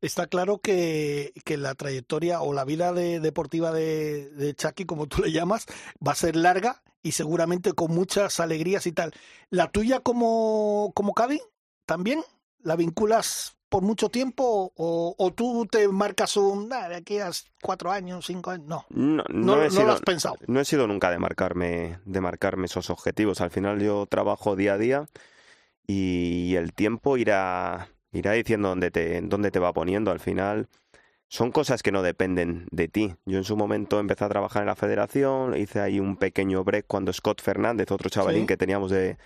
Está claro que, que, la trayectoria o la vida de, deportiva de, de Chucky, como tú le llamas, va a ser larga y seguramente con muchas alegrías y tal. ¿La tuya como, como Cavi también? ¿La vinculas por mucho tiempo o, tú te marcas un, de aquí a cuatro años, cinco años? No, no, no, lo has pensado. No he sido nunca de marcarme, de marcarme esos objetivos. Al final yo trabajo día a día y el tiempo irá, irá diciendo dónde te, dónde te va poniendo. Al final son cosas que no dependen de ti. Yo en su momento empecé a trabajar en la federación, hice ahí un pequeño break cuando Scott Fernández, otro chavalín que teníamos de,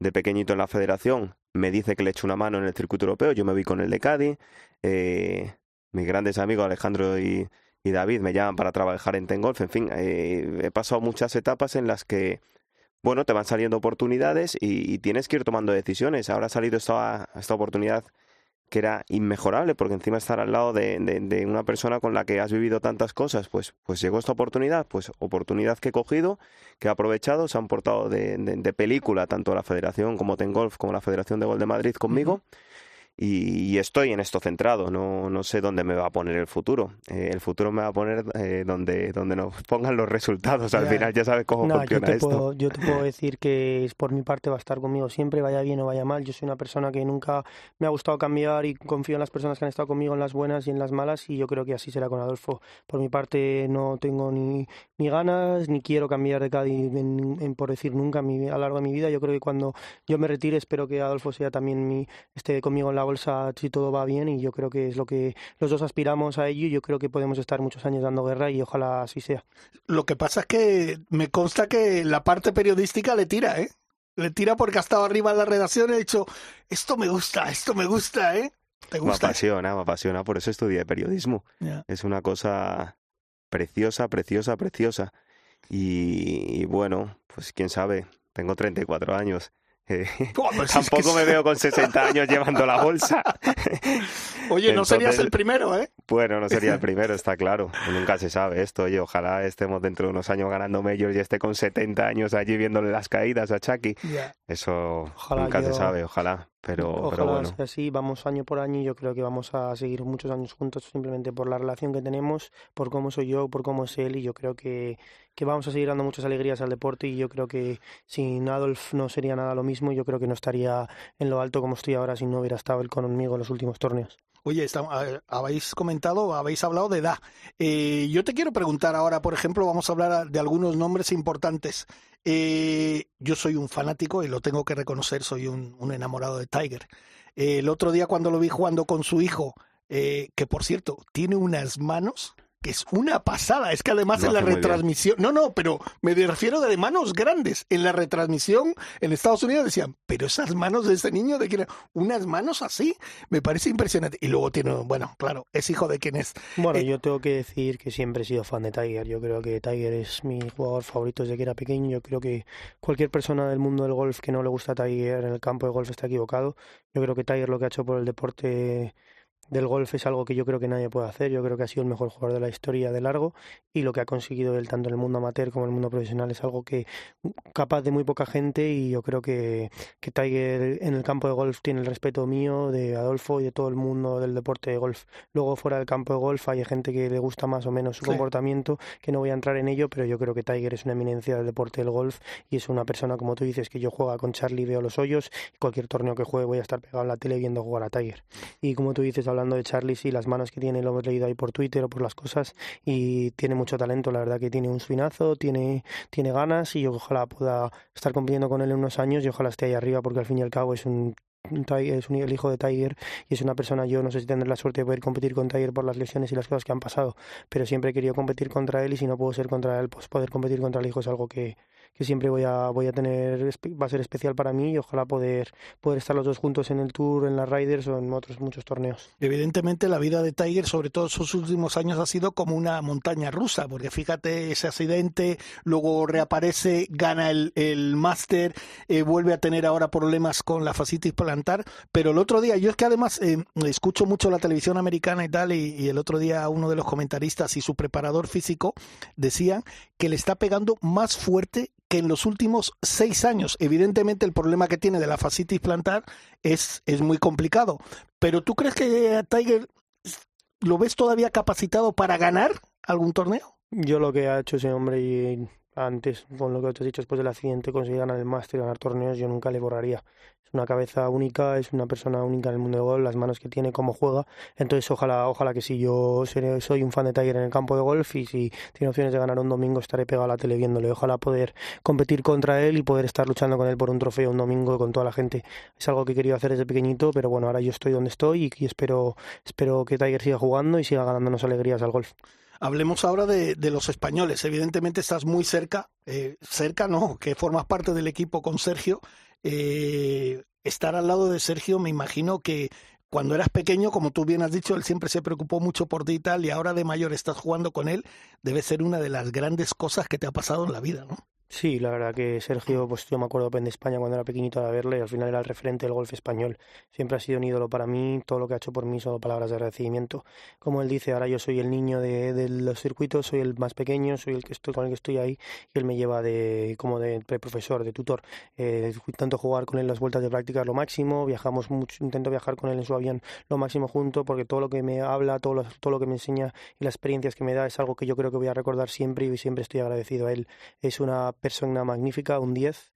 de pequeñito en la federación, me dice que le echo una mano en el circuito europeo, yo me voy con el de Cádiz, eh, mis grandes amigos Alejandro y, David me llaman para trabajar en Tengolf, en fin, eh, he pasado muchas etapas en las que, bueno, te van saliendo oportunidades y, tienes que ir tomando decisiones. Ahora ha salido esta, esta oportunidad que era inmejorable, porque encima estar al lado de, de, una persona con la que has vivido tantas cosas, pues, pues llegó esta oportunidad, pues oportunidad que he cogido, que he aprovechado, se han portado de, de película, tanto la Federación como Tengolf, como la Federación de Gol de Madrid conmigo y, estoy en esto centrado, no, no sé dónde me va a poner el futuro. Eh, el futuro me va a poner eh, donde, donde nos pongan los resultados, al final ya sabes cómo funciona yo te esto. Puedo, yo te puedo decir que por mi parte va a estar conmigo siempre, vaya bien o vaya mal. Yo soy una persona que nunca me ha gustado cambiar y confío en las personas que han estado conmigo en las buenas y en las malas y yo creo que así será con Adolfo. Por mi parte no tengo ni, ni ganas ni quiero cambiar de Cádiz en, por decir nunca a lo largo de mi vida. Yo creo que cuando yo me retire espero que Adolfo sea también mi, esté conmigo en la bolsa si todo va bien y yo creo que es lo que los dos aspiramos a ello y yo creo que podemos estar muchos años dando guerra y ojalá así sea. Lo que pasa es que me consta que la parte periodística le tira, ¿eh? Le tira porque ha estado arriba en la redacción y ha dicho, esto me gusta, esto me gusta, ¿eh? ¿Te gusta? Me apasiona, me apasiona, por eso estudié periodismo. Es una cosa preciosa, preciosa, preciosa. Y, y, bueno, pues quién sabe, tengo 34 años. Pues Tampoco me veo con 60 años llevando la bolsa. Oye, no serías el primero, ¿eh? Bueno, no sería el primero, está claro. Nunca se sabe esto. Oye, ojalá estemos dentro de unos años ganando majors y esté con 70 años allí viéndole las caídas a Chucky. Eso nunca se sabe, ojalá. Pero, Ojalá pero bueno. sea así, vamos año por año y yo creo que vamos a seguir muchos años juntos simplemente por la relación que tenemos, por cómo soy yo, por cómo es él y yo creo que, que vamos a seguir dando muchas alegrías al deporte y yo creo que sin Adolf no sería nada lo mismo, yo creo que no estaría en lo alto como estoy ahora si no hubiera estado él conmigo en los últimos torneos. Oye, habéis comentado, habéis hablado de edad. Eh, yo te quiero preguntar ahora, por ejemplo, vamos a hablar de algunos nombres importantes. Eh, yo soy un fanático y lo tengo que reconocer, soy un, enamorado de Tiger. Eh, el otro día cuando lo vi jugando con su hijo, eh, que por cierto, tiene unas manos es una pasada. Es que además Lo en la retransmisión, no, no, pero me refiero de manos grandes. En la retransmisión en Estados Unidos decían, pero esas manos de ese niño, de quién unas manos así, me parece impresionante. Y luego tiene, bueno, claro, es hijo de quien es. Bueno, Eh, yo tengo que decir que siempre he sido fan de Tiger. Yo creo que Tiger es mi jugador favorito desde que era pequeño. Yo creo que cualquier persona del mundo del golf que no le gusta Tiger en el campo de golf está equivocado. Yo creo que Tiger lo que ha hecho por el deporte del golf es algo que yo creo que nadie puede hacer. Yo creo que ha sido el mejor jugador de la historia de largo y lo que ha conseguido él tanto en el mundo amateur como en el mundo profesional es algo que capaz de muy poca gente y yo creo que, que Tiger en el campo de golf tiene el respeto mío, de Adolfo y de todo el mundo del deporte de golf. Luego fuera del campo de golf hay gente que le gusta más o menos su Sí. comportamiento, que no voy a entrar en ello, pero yo creo que Tiger es una eminencia del deporte del golf y es una persona, como tú dices, que yo juega con Charlie, veo los hoyos y cualquier torneo que juegue voy a estar pegado en la tele viendo jugar a Tiger. Y como tú dices, hablando de Charlie, sí, las manos que tiene lo hemos leído ahí por Twitter o por las cosas y tiene mucho talento, la verdad que tiene un swinazo, tiene, tiene ganas y yo ojalá pueda estar compitiendo con él en unos años y ojalá esté ahí arriba porque al fin y al cabo es un es un, el hijo de Tiger y es una persona, yo no sé si tendré la suerte de poder competir con Tiger por las lesiones y las cosas que han pasado, pero siempre he querido competir contra él y si no puedo ser contra él, pues poder competir contra el hijo es algo que, que siempre voy a, voy a tener, va a ser especial para mí y ojalá poder, poder estar los dos juntos en el Tour, en las Riders o en otros muchos torneos. Evidentemente la vida de Tiger, sobre todo sus últimos años, ha sido como una montaña rusa, porque fíjate ese accidente, luego reaparece, gana el, el máster, eh, vuelve a tener ahora problemas con la fascitis plantar, pero el otro día, yo es que además eh, escucho mucho la televisión americana y tal, y el otro día uno de los comentaristas y su preparador físico decían que le está pegando más fuerte que en los últimos seis años. Evidentemente el problema que tiene de la fascitis plantar es, es muy complicado. Pero ¿tú crees que a Tiger lo ves todavía capacitado para ganar algún torneo? Yo lo que ha hecho ese hombre y antes, con lo que te has dicho después del accidente, conseguir ganar el máster, ganar torneos, yo nunca le borraría. Es una cabeza única, es una persona única en el mundo de golf, las manos que tiene, cómo juega. Entonces, ojalá, ojalá que sí. Yo soy un fan de Tiger en el campo de golf y si tiene opciones de ganar un domingo, estaré pegado a la tele viéndole. Ojalá poder competir contra él y poder estar luchando con él por un trofeo un domingo con toda la gente. Es algo que he querido hacer desde pequeñito, pero bueno, ahora yo estoy donde estoy y, espero, espero que Tiger siga jugando y siga ganándonos alegrías al golf. Hablemos ahora de, de los españoles. Evidentemente estás muy cerca, eh, cerca no, que formas parte del equipo con Sergio. Eh, estar al lado de Sergio, me imagino que cuando eras pequeño, como tú bien has dicho, él siempre se preocupó mucho por ti y tal, y ahora de mayor estás jugando con él, debe ser una de las grandes cosas que te ha pasado en la vida, ¿no? Sí, la verdad que Sergio, pues yo me acuerdo de España cuando era pequeñito de verle al final era el referente del golf español. Siempre ha sido un ídolo para mí, todo lo que ha hecho por mí son palabras de agradecimiento. Como él dice, ahora yo soy el niño de, de los circuitos, soy el más pequeño, soy el que estoy con el que estoy ahí y él me lleva de como de, de profesor, de tutor. Eh, intento jugar con él las vueltas de práctica lo máximo, viajamos mucho, intento viajar con él en su avión lo máximo junto porque todo lo que me habla, todo lo, todo lo que me enseña y las experiencias que me da es algo que yo creo que voy a recordar siempre y siempre estoy agradecido a él. Es una persona magnífica, un 10.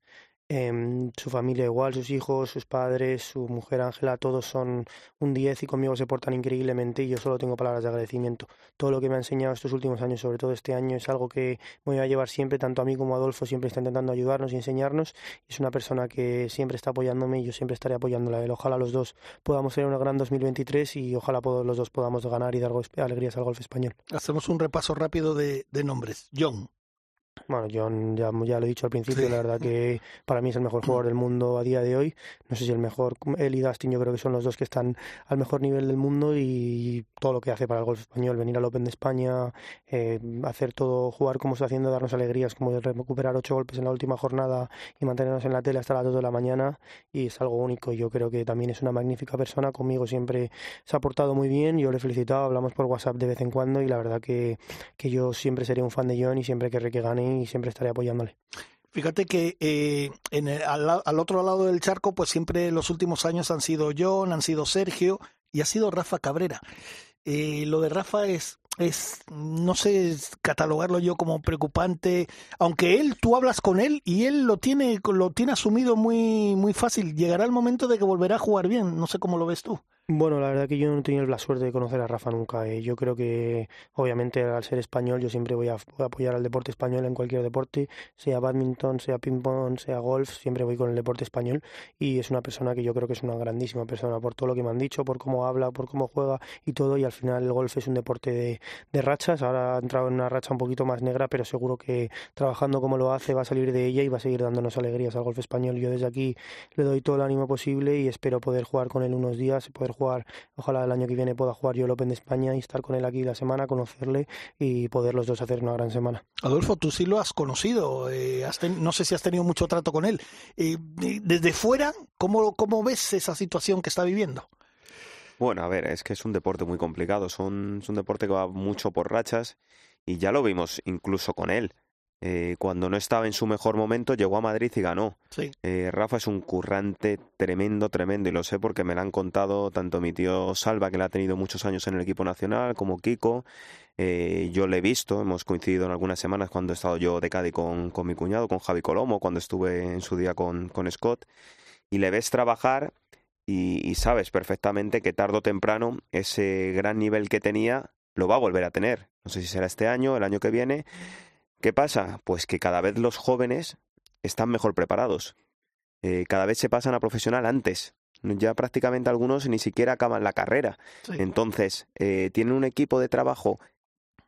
Eh, su familia igual, sus hijos, sus padres, su mujer Ángela, todos son un 10 y conmigo se portan increíblemente y yo solo tengo palabras de agradecimiento. Todo lo que me ha enseñado estos últimos años, sobre todo este año, es algo que me voy a llevar siempre, tanto a mí como a Adolfo, siempre está intentando ayudarnos y enseñarnos. Es una persona que siempre está apoyándome y yo siempre estaré apoyándola. Ojalá los dos podamos tener un gran 2023 y ojalá los dos podamos ganar y dar alegrías al golf español. Hacemos un repaso rápido de, de nombres. John, Bueno, John, ya, ya lo he dicho al principio, la verdad que para mí es el mejor jugador del mundo a día de hoy. No sé si el mejor, él y Dustin yo creo que son los dos que están al mejor nivel del mundo y todo lo que hace para el golf español, venir al Open de España, eh, hacer todo, jugar como está haciendo, darnos alegrías, como recuperar ocho golpes en la última jornada y mantenernos en la tele hasta las dos de la mañana y es algo único. Yo creo que también es una magnífica persona, conmigo siempre se ha portado muy bien, yo le he felicitado, hablamos por WhatsApp de vez en cuando y la verdad que, que yo siempre seré un fan de John y siempre querré que gane y siempre estaré apoyándole. Fíjate que eh, en el- al, al otro lado del charco, pues siempre los últimos años han sido John, han sido Sergio y ha sido Rafa Cabrera. Eh, lo de Rafa es, es, no sé catalogarlo yo como preocupante, aunque él, tú hablas con él y él lo tiene, lo tiene asumido muy, muy fácil. Llegará el momento de que volverá a jugar bien. No sé cómo lo ves tú. Bueno, la verdad que yo no he tenido la suerte de conocer a Rafa nunca. Eh. Yo creo que, obviamente, al ser español, yo siempre voy a, apoyar al deporte español en cualquier deporte, sea badminton, sea ping-pong, sea golf, siempre voy con el deporte español. Y es una persona que yo creo que es una grandísima persona por todo lo que me han dicho, por cómo habla, por cómo juega y todo. Y al final, el golf es un deporte de, de rachas. Ahora ha entrado en una racha un poquito más negra, pero seguro que trabajando como lo hace va a salir de ella y va a seguir dándonos alegrías al golf español. Yo desde aquí le doy todo el ánimo posible y espero poder jugar con él unos días, poder jugar Ojalá el año que viene pueda jugar yo el Open de España y estar con él aquí la semana, conocerle y poder los dos hacer una gran semana. Adolfo, tú sí lo has conocido, eh, no sé si has tenido mucho trato con él. Eh, desde fuera, ¿cómo, ¿cómo ves esa situación que está viviendo? Bueno, a ver, es que es un deporte muy complicado, son, es un deporte que va mucho por rachas y ya lo vimos incluso con él. Eh, cuando no estaba en su mejor momento, llegó a Madrid y ganó. Eh, Rafa es un currante tremendo, tremendo, y lo sé porque me lo han contado tanto mi tío Salva, que le ha tenido muchos años en el equipo nacional, como Kiko. Eh, yo le he visto, hemos coincidido en algunas semanas cuando he estado yo de Cádiz con, con mi cuñado, con Javi Colomo, cuando estuve en su día con, con Scott, y le ves trabajar y, y sabes perfectamente que tarde o temprano ese gran nivel que tenía lo va a volver a tener. No sé si será este año, el año que viene ¿Qué pasa? Pues que cada vez los jóvenes están mejor preparados. Eh, cada vez se pasan a profesional antes. Ya prácticamente algunos ni siquiera acaban la carrera. Entonces, eh, tienen un equipo de trabajo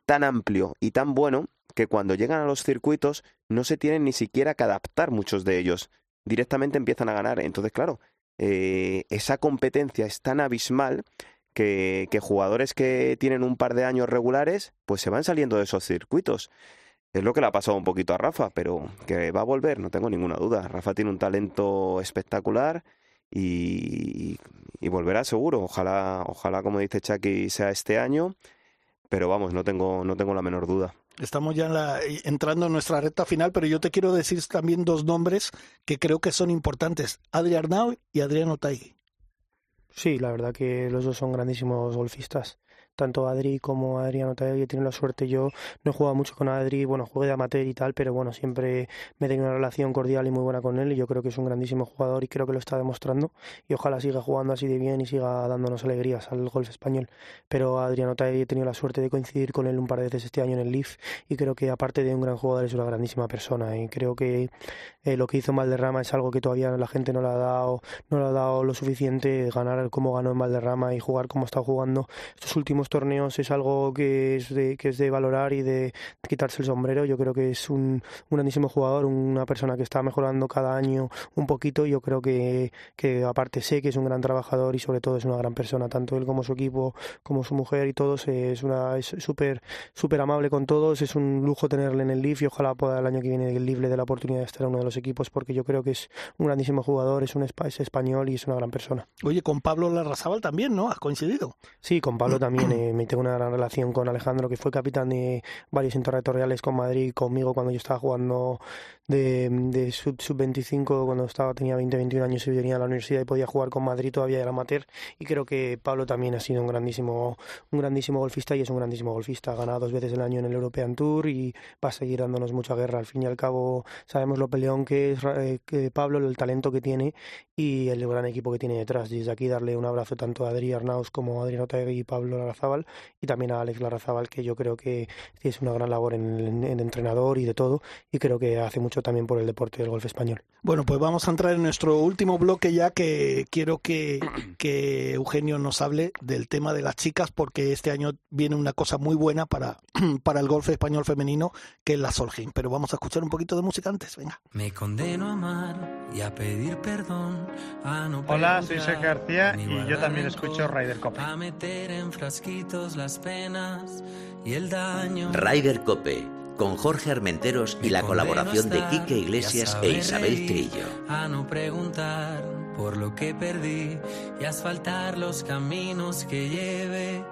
tan amplio y tan bueno que cuando llegan a los circuitos no se tienen ni siquiera que adaptar muchos de ellos. Directamente empiezan a ganar. Entonces, claro, eh, esa competencia es tan abismal que, que jugadores que tienen un par de años regulares, pues se van saliendo de esos circuitos. Es lo que le ha pasado un poquito a Rafa, pero que va a volver, no tengo ninguna duda. Rafa tiene un talento espectacular y, volverá seguro. Ojalá, ojalá, como dice Chucky, sea este año, pero vamos, no tengo, no tengo la menor duda. Estamos ya entrando en nuestra recta final, pero yo te quiero decir también dos nombres que creo que son importantes, Adrián Nau y Adriano Taigui. Sí, la verdad que los dos son grandísimos golfistas tanto Adri como Adriano Taegui he tenido la suerte. Yo no he jugado mucho con Adri, bueno, jugué de amateur y tal, pero bueno, siempre me he tenido una relación cordial y muy buena con él y yo creo que es un grandísimo jugador y creo que lo está demostrando y ojalá siga jugando así de bien y siga dándonos alegrías al golf español. Pero Adriano Taegui he tenido la suerte de coincidir con él un par de veces este año en el Leaf y creo que aparte de un gran jugador es una grandísima persona y creo que eh, lo que hizo en Valderrama es algo que todavía la gente no le ha dado, no le ha dado lo suficiente, ganar como ganó en Valderrama y jugar como está jugando estos últimos torneos es algo que es de, que es de valorar y de quitarse el sombrero. Yo creo que es un, grandísimo jugador, una persona que está mejorando cada año un poquito. Yo creo que, que aparte sé que es un gran trabajador y sobre todo es una gran persona, tanto él como su equipo, como su mujer y todos. Es una es súper súper amable con todos. Es un lujo tenerle en el Leaf y ojalá pueda el año que viene el Leaf le dé la oportunidad de estar en uno de los equipos porque yo creo que es un grandísimo jugador, es un es español y es una gran persona. Oye, con Pablo Larrazábal también, ¿no? ¿Has coincidido? Sí, con Pablo también me tengo una gran relación con Alejandro, que fue capitán de varios interterritoriales con Madrid, conmigo cuando yo estaba jugando de, de sub-25 cuando estaba tenía 20, 21 años y venía a la universidad y podía jugar con Madrid todavía era amateur. Y creo que Pablo también ha sido un grandísimo un grandísimo golfista y es un grandísimo golfista. Ha ganado dos veces el año en el European Tour y va a seguir dándonos mucha guerra. Al fin y al cabo sabemos lo peleón que es eh, que Pablo el talento que tiene y el gran equipo que tiene detrás. Desde aquí darle un abrazo tanto a Adri Arnaus como a Adrián Otaegui y Pablo Larrazábal y también a Alex Larrazábal que yo creo que es una gran labor en, en entrenador y de todo y creo que hace mucho también por el deporte del golf español. Bueno, pues vamos a entrar en nuestro último bloque ya que quiero que, que Eugenio nos hable del tema de las chicas porque este año viene una cosa muy buena para, para el golf español femenino que es la Solheim. Pero vamos a escuchar un poquito de música antes, venga. Me condeno a amar y a pedir perdón. A no Hola, soy Sergio García y yo también escucho Ryder Cope. A meter en frasquitos las penas y el daño. Ryder Cope con Jorge Armenteros y la colaboración de Quique Iglesias e Isabel Trillo. A no preguntar por lo que perdí y asfaltar los caminos que lleve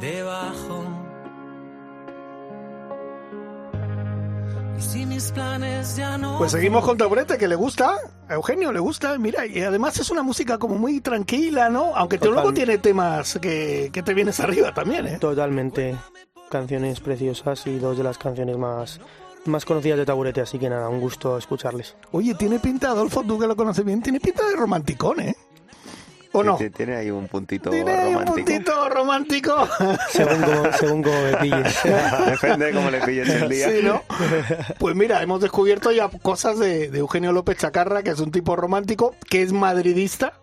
debajo. Pues seguimos con Taburete, que le gusta, a Eugenio le gusta, mira, y además es una música como muy tranquila, ¿no? Aunque luego tiene temas que, que te vienes arriba también, ¿eh? Totalmente canciones preciosas y dos de las canciones más, más conocidas de Taburete, así que nada, un gusto escucharles. Oye, tiene pinta, Adolfo, tú que lo conoces bien, tiene pinta de romanticón, ¿eh? ¿O no? Tiene ahí un puntito ¿Tiene ahí un puntito romántico? Según como, según como me pilles. Depende de cómo le pilles el día. Sí, ¿no? Pues mira, hemos descubierto ya cosas de, de Eugenio López Chacarra, que es un tipo romántico, que es madridista,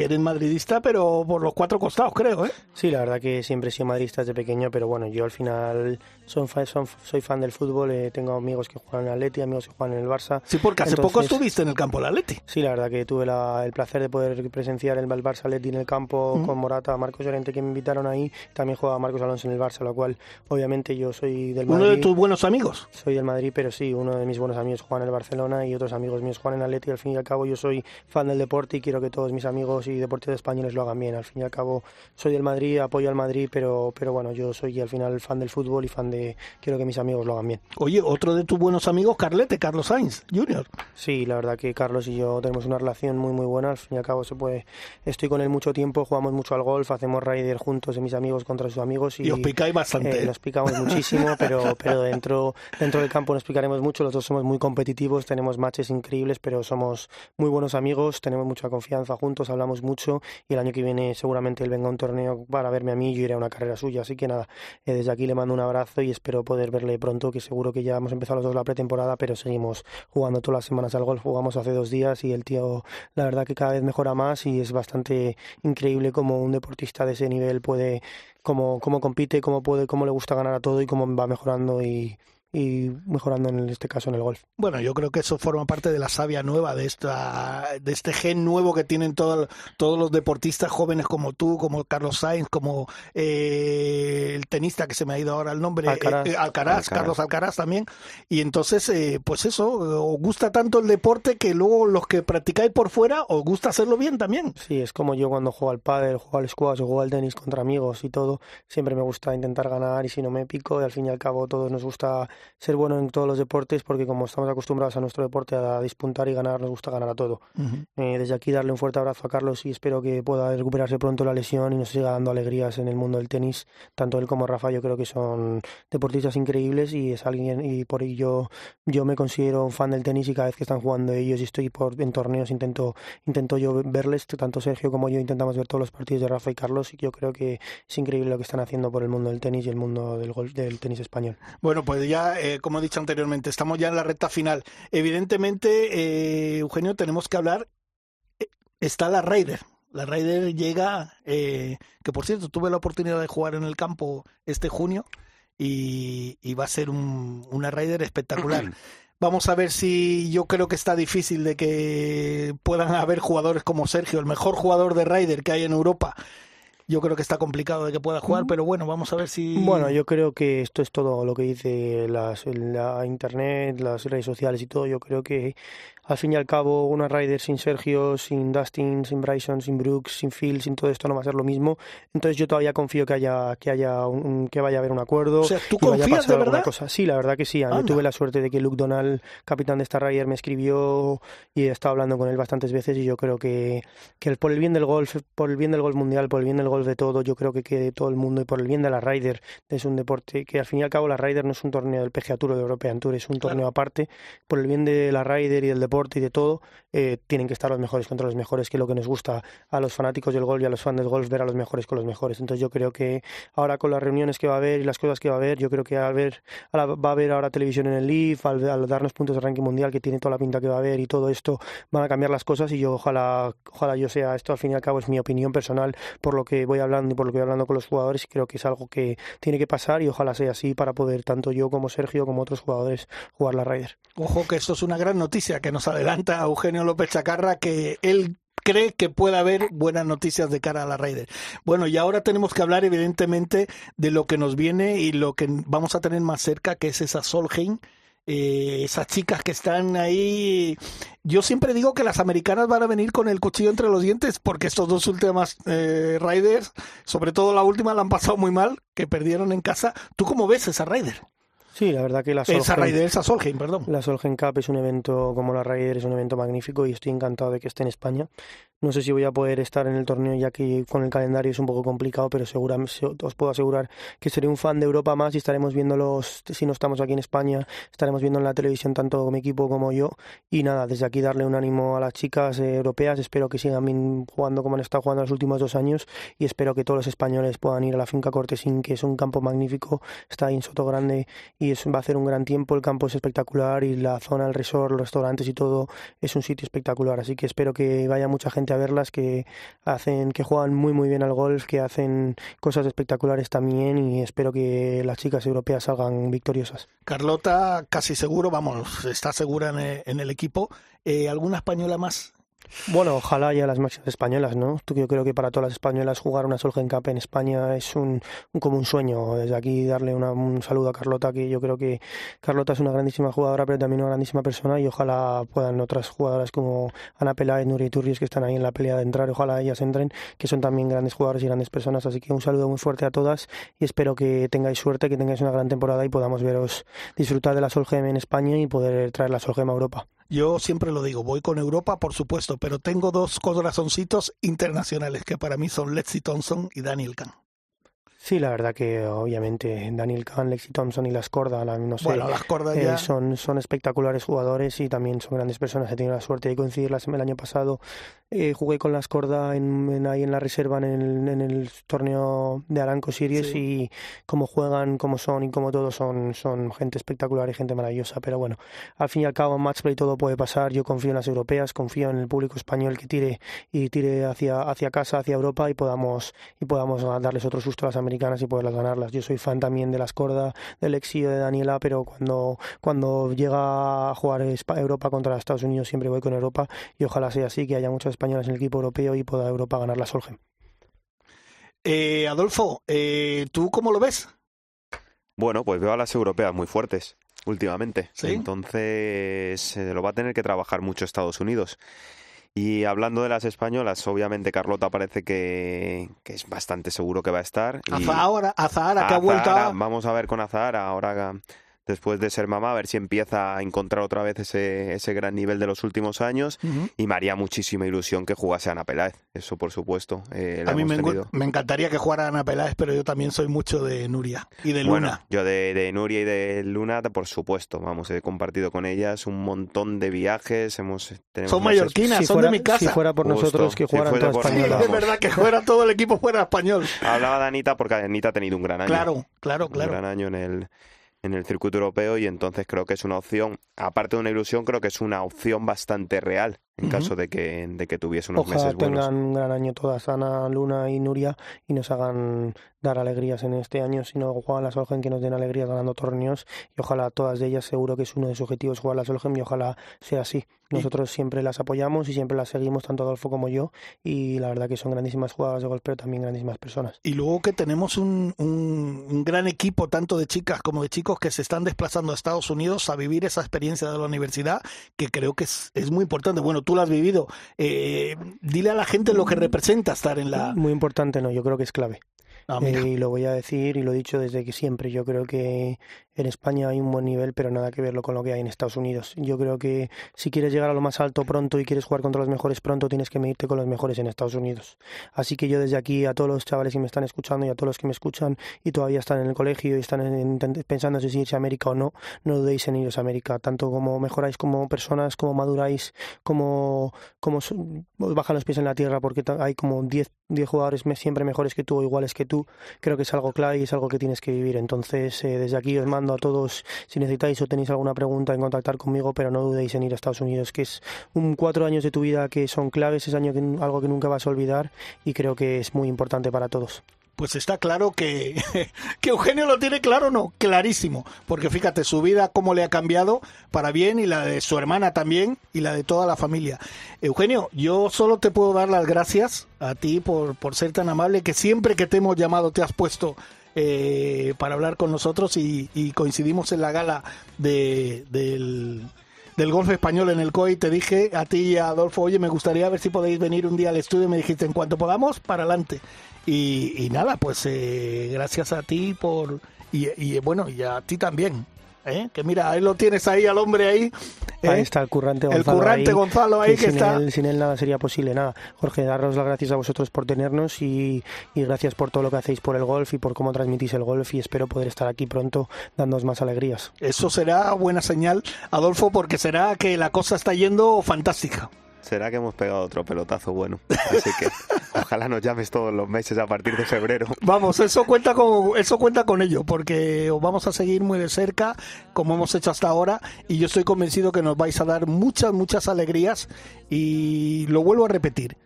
que eres madridista, pero por los cuatro costados, creo, ¿eh? Sí, la verdad que siempre he sido madridista desde pequeño, pero bueno, yo al final soy fan, son- soy fan del fútbol, eh, tengo amigos que juegan en el Atleti, amigos que juegan en el Barça. Sí, porque hace poco Entonces- estuviste en el campo del Atleti. Sí, la verdad que tuve la- el placer de poder presenciar el Barça Atleti en el campo con Morata, Marcos Llorente que me invitaron ahí. También juega Marcos Alonso en el Barça, lo cual obviamente yo soy del Madrid. Uno de tus buenos amigos. Soy del Madrid, pero sí, uno de mis buenos amigos juega en el Barcelona y otros amigos míos juegan en el Atleti. Al fin y al cabo yo soy fan del deporte y quiero que todos mis amigos y deportistas españoles lo hagan bien. Al fin y al cabo soy del Madrid, apoyo al Madrid, pero, pero bueno, yo soy al final fan del fútbol y fan de... Quiero que mis amigos lo hagan bien. Oye, otro de tus buenos amigos, Carlete, Carlos Sainz Jr. Sí, la verdad que Carlos y yo tenemos una relación muy muy buena. Al fin y al cabo se puede. Estoy con él mucho tiempo, jugamos mucho al golf, hacemos rider juntos de mis amigos contra sus amigos y, Y os picáis bastante. eh, nos picamos muchísimo, pero pero dentro dentro del campo nos picaremos mucho. Los dos somos muy competitivos, tenemos matches increíbles, pero somos muy buenos amigos, tenemos mucha confianza juntos, hablamos mucho y el año que viene seguramente él venga a un torneo para verme a mí y yo iré a una carrera suya. Así que nada, eh, desde aquí le mando un abrazo y espero poder verle pronto, que seguro que ya hemos empezado los dos la pretemporada, pero seguimos jugando todas las semanas al golf. Jugamos hace dos días y el tío, la verdad que cada vez mejora más y es bastante increíble como un deportista de ese nivel puede, cómo, cómo compite, cómo puede, cómo le gusta ganar a todo y cómo va mejorando y, y mejorando en este caso en el golf. Bueno, yo creo que eso forma parte de la savia nueva, de esta, de este gen nuevo que tienen todo- todos los deportistas jóvenes como tú, como Carlos Sainz, como eh, el tenista que se me ha ido ahora el nombre, Alcaraz. eh, eh, Alcaraz, Alcaraz. Carlos Alcaraz también. Y entonces, eh, pues eso, os gusta tanto el deporte que luego los que practicáis por fuera os gusta hacerlo bien también. Sí, es como yo cuando juego al pádel, juego al squash o juego al tenis contra amigos y todo, siempre me gusta intentar ganar y si no me pico, y al fin y al cabo todos nos gusta ser bueno en todos los deportes porque como estamos acostumbrados a nuestro deporte a dispuntar y ganar, nos gusta ganar a todo. Eh, desde aquí darle un fuerte abrazo a Carlos y espero que pueda recuperarse pronto la lesión y nos siga dando alegrías en el mundo del tenis. Tanto él como Rafa yo creo que son deportistas increíbles y es alguien y por ello yo me considero un fan del tenis y cada vez que están jugando ellos y estoy por en torneos intento intento yo verles, tanto Sergio como yo intentamos ver todos los partidos de Rafa y Carlos y yo creo que es increíble lo que están haciendo por el mundo del tenis y el mundo del golf, del tenis español. Bueno, pues ya, eh, como he dicho anteriormente, estamos ya en la recta final. Evidentemente, eh, Eugenio, tenemos que hablar. eh, Está la Raider. La Raider llega, eh, que por cierto, tuve la oportunidad de jugar en el campo este junio y, y va a ser un- una Raider espectacular. Vamos a ver si yo creo que está difícil de que puedan haber jugadores como Sergio, el mejor jugador de Raider que hay en Europa. Yo creo que está complicado de que pueda jugar, pero bueno, vamos a ver si. Bueno, yo creo que esto es todo lo que dice las, la internet, las redes sociales y todo. Yo creo que al fin y al cabo una Ryder sin Sergio, sin Dustin, sin Bryson, sin Brooks, sin Phil, sin todo esto no va a ser lo mismo. Entonces yo todavía confío que haya que haya un, que vaya a haber un acuerdo. O sea, ¿tú y vaya a confías pasar de verdad? Cosa. Sí, la verdad que sí. Yo Anda. tuve la suerte de que Luke Donald, capitán de esta Ryder, me escribió y he estado hablando con él bastantes veces y yo creo que, que por el bien del golf, por el bien del golf mundial, por el bien del golf de todo, yo creo que quede todo el mundo y por el bien de la Ryder, es un deporte que al fin y al cabo la Ryder no es un torneo del PGA Tour o de European Tour, es un Claro. torneo aparte. Por el bien de la Ryder y del deporte y de todo, eh, tienen que estar los mejores contra los mejores, que es lo que nos gusta a los fanáticos del golf y a los fans del golf, ver a los mejores con los mejores. Entonces yo creo que ahora con las reuniones que va a haber y las cosas que va a haber, yo creo que al ver, va a haber ahora televisión en el Leaf, al, darnos puntos de ranking mundial, que tiene toda la pinta que va a haber y todo esto, van a cambiar las cosas y yo ojalá, ojalá yo sea, esto al fin y al cabo es mi opinión personal por lo que voy hablando y por lo que voy hablando con los jugadores creo que es algo que tiene que pasar y ojalá sea así para poder tanto yo como Sergio como otros jugadores jugar la Ryder. Ojo que esto es una gran noticia que nos adelanta Eugenio López Chacarra, que él cree que puede haber buenas noticias de cara a la Raider. Bueno, y ahora tenemos que hablar evidentemente de lo que nos viene y lo que vamos a tener más cerca, que es esa Solheim. eh, esas chicas que están ahí. Yo siempre digo que las americanas van a venir con el cuchillo entre los dientes, porque estos dos últimas eh, Raiders, sobre todo la última, la han pasado muy mal, que perdieron en casa. ¿Tú cómo ves esa Raider? Sí, la verdad que la Esa Solheim- Raider, perdón. La Solheim Cup es un evento como la Ryder, es un evento magnífico y estoy encantado de que esté en España. No sé si voy a poder estar en el torneo ya que con el calendario es un poco complicado, pero seguramente os puedo asegurar que seré un fan de Europa más y estaremos viéndolos, si no estamos aquí en España, estaremos viendo en la televisión tanto mi equipo como yo. Y nada, desde aquí darle un ánimo a las chicas eh, europeas, espero que sigan jugando como han estado jugando los últimos dos años y espero que todos los españoles puedan ir a la finca Cortesín, que es un campo magnífico, está ahí en Soto Grande y va a hacer un gran tiempo, el campo es espectacular y la zona, el resort, los restaurantes y todo es un sitio espectacular, así que espero que vaya mucha gente a verlas, que hacen, que juegan muy muy bien al golf, que hacen cosas espectaculares también y espero que las chicas europeas salgan victoriosas. Carlota, casi seguro, vamos, está segura en el, equipo. Eh, ¿Alguna española más bueno, ojalá ya las máximas españolas, ¿no? Yo creo que para todas las españolas jugar una Solheim Cup en España es un, como un sueño. Desde aquí darle un saludo a Carlota, que yo creo que Carlota es una grandísima jugadora, pero también una grandísima persona y ojalá puedan otras jugadoras como Ana Peláez, Nuria Turris, que están ahí en la pelea de entrar, ojalá ellas entren, que son también grandes jugadoras y grandes personas. Así que un saludo muy fuerte a todas y espero que tengáis suerte, que tengáis una gran temporada y podamos veros disfrutar de la Solheim en España y poder traer la Solheim a Europa. Yo siempre lo digo, voy con Europa, por supuesto, pero tengo dos corazoncitos internacionales que para mí son Lexi Thompson y Daniel Kahn. Sí, la verdad que obviamente Daniel Kahn, Lexi Thompson y Las Corda, no sé, las eh, son, son espectaculares jugadores y también son grandes personas. He tenido la suerte de coincidirlas el año pasado. Eh, jugué con Las Corda en, ahí en la reserva en el, en el torneo de Aranco Series y cómo juegan, cómo son y cómo todos son, son gente espectacular y gente maravillosa. Pero bueno, al fin y al cabo en matchplay todo puede pasar. Yo confío en las europeas, confío en el público español que tire y tire hacia, hacia casa, hacia Europa y podamos, y podamos darles otro susto a las americanas y poderlas ganarlas. Yo soy fan también de las cordas, del exilio de Daniela, pero cuando, cuando llega a jugar Europa contra Estados Unidos siempre voy con Europa y ojalá sea así, que haya muchas españolas en el equipo europeo y pueda Europa ganar la Solheim. Eh, Adolfo, eh, ¿tú cómo lo ves? Bueno, pues veo a las europeas muy fuertes últimamente. Entonces se lo va a tener que trabajar mucho Estados Unidos. Y hablando de las españolas, obviamente Carlota parece que, es bastante seguro que va a estar. Azahara, Azahara, que ha vuelto Vamos a ver con Azahara, ahora después de ser mamá, a ver si empieza a encontrar otra vez ese, ese gran nivel de los últimos años. Y me haría muchísima ilusión que jugase Ana Peláez, eso por supuesto. Eh, a mí me, encantaría que jugara Ana Peláez, pero yo también soy mucho de Nuria y de Luna. Bueno, yo de, Nuria y de Luna, por supuesto, vamos, he compartido con ellas un montón de viajes, hemos... Son mallorquinas, son de mi casa. Si fuera por nosotros que jugaran toda española. es verdad que fuera todo el equipo fuera español. Hablaba de Anita porque Anita ha tenido un gran año. Claro, claro, claro. Un gran año en el en el circuito europeo y entonces creo que es una opción, aparte de una ilusión, creo que es una opción bastante real en caso de que, de que tuviese unos meses buenos. tengan un gran año todas, Ana, Luna y Nuria, y nos hagan dar alegrías en este año, sino jugar la Solheim que nos den alegrías ganando torneos, y ojalá todas de ellas, seguro que es uno de sus objetivos jugar la Solheim, y ojalá sea así. Nosotros siempre las apoyamos y siempre las seguimos, tanto Adolfo como yo, y la verdad que son grandísimas jugadoras de golf, pero también grandísimas personas. Y luego que tenemos un, un gran equipo, tanto de chicas como de chicos, que se están desplazando a Estados Unidos a vivir esa experiencia de la universidad, que creo que es, es muy importante. Bueno, tú lo has vivido. Eh, dile a la gente lo que representa estar en la... Muy importante, no, yo creo que es clave. Ah, eh, y lo voy a decir y lo he dicho desde que siempre. Yo creo que en España hay un buen nivel, pero nada que verlo con lo que hay en Estados Unidos. Yo creo que si quieres llegar a lo más alto pronto y quieres jugar contra los mejores pronto, tienes que medirte con los mejores en Estados Unidos. Así que yo desde aquí a todos los chavales que me están escuchando y a todos los que me escuchan y todavía están en el colegio y están pensando si irse a América o no, no dudéis en iros a América. Tanto como mejoráis como personas, como maduráis, como, como bajan los pies en la tierra, porque hay como 10 jugadores siempre mejores que tú o iguales que tú creo que es algo clave y es algo que tienes que vivir. Entonces, eh, desde aquí os mando a todos, si necesitáis o tenéis alguna pregunta, en contactar conmigo, pero no dudéis en ir a Estados Unidos, que es un cuatro años de tu vida que son claves, es año que, algo que nunca vas a olvidar y creo que es muy importante para todos pues está claro que, que Eugenio lo tiene claro, no, clarísimo, porque fíjate su vida cómo le ha cambiado para bien y la de su hermana también y la de toda la familia. Eugenio, yo solo te puedo dar las gracias a ti por, por ser tan amable que siempre que te hemos llamado te has puesto eh, para hablar con nosotros y, coincidimos en la gala de, del, del golf español en el COI, te dije a ti y a Adolfo, oye, me gustaría ver si podéis venir un día al estudio, me dijiste, en cuanto podamos, para adelante. Y, nada, pues eh, gracias a ti por... Y, bueno, y a ti también. ¿Eh? que mira, ahí lo tienes ahí al hombre ahí. ¿eh? Ahí está el currante Gonzalo. El currante ahí, Gonzalo ahí que, sin está. Él, sin él nada sería posible, nada. Jorge, daros las gracias a vosotros por tenernos y, y, gracias por todo lo que hacéis por el golf y por cómo transmitís el golf y espero poder estar aquí pronto dándoos más alegrías. Eso será buena señal, Adolfo, porque será que la cosa está yendo fantástica. Será que hemos pegado otro pelotazo bueno. Así que ojalá nos llames todos los meses a partir de febrero. Vamos, eso cuenta con eso cuenta con ello, porque os vamos a seguir muy de cerca, como hemos hecho hasta ahora, y yo estoy convencido que nos vais a dar muchas, muchas alegrías. Y lo vuelvo a repetir.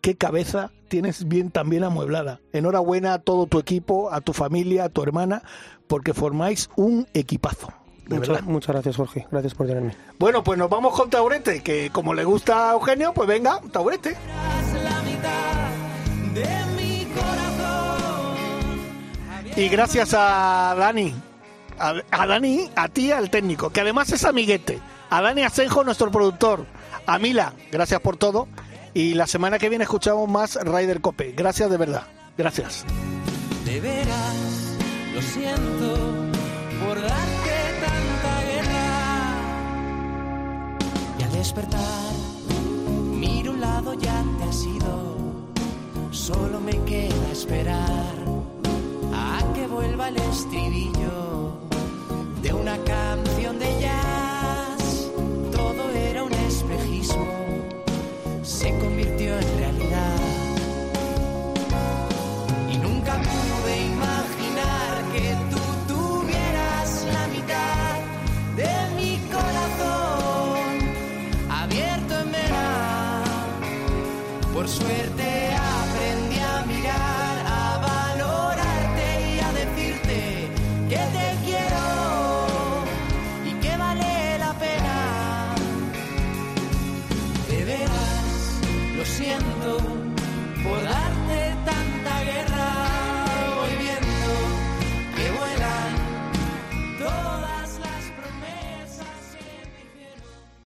Qué cabeza tienes bien también amueblada. Enhorabuena a todo tu equipo, a tu familia, a tu hermana, porque formáis un equipazo. Muchas, muchas, gracias, Jorge. Gracias por tenerme. Bueno, pues nos vamos con Taurete, que como le gusta a Eugenio, pues venga, Taurete. Y gracias a Dani, a, a, Dani, a ti, al técnico, que además es amiguete, a Dani Asenjo, nuestro productor, a Mila, gracias por todo. Y la semana que viene escuchamos más Ryder Cope. Gracias de verdad. Gracias. De veras, lo siento despertar, miro un lado, ya te has ido. Solo me queda esperar a que vuelva el estribillo de una canción de jazz. Todo era un espejismo, se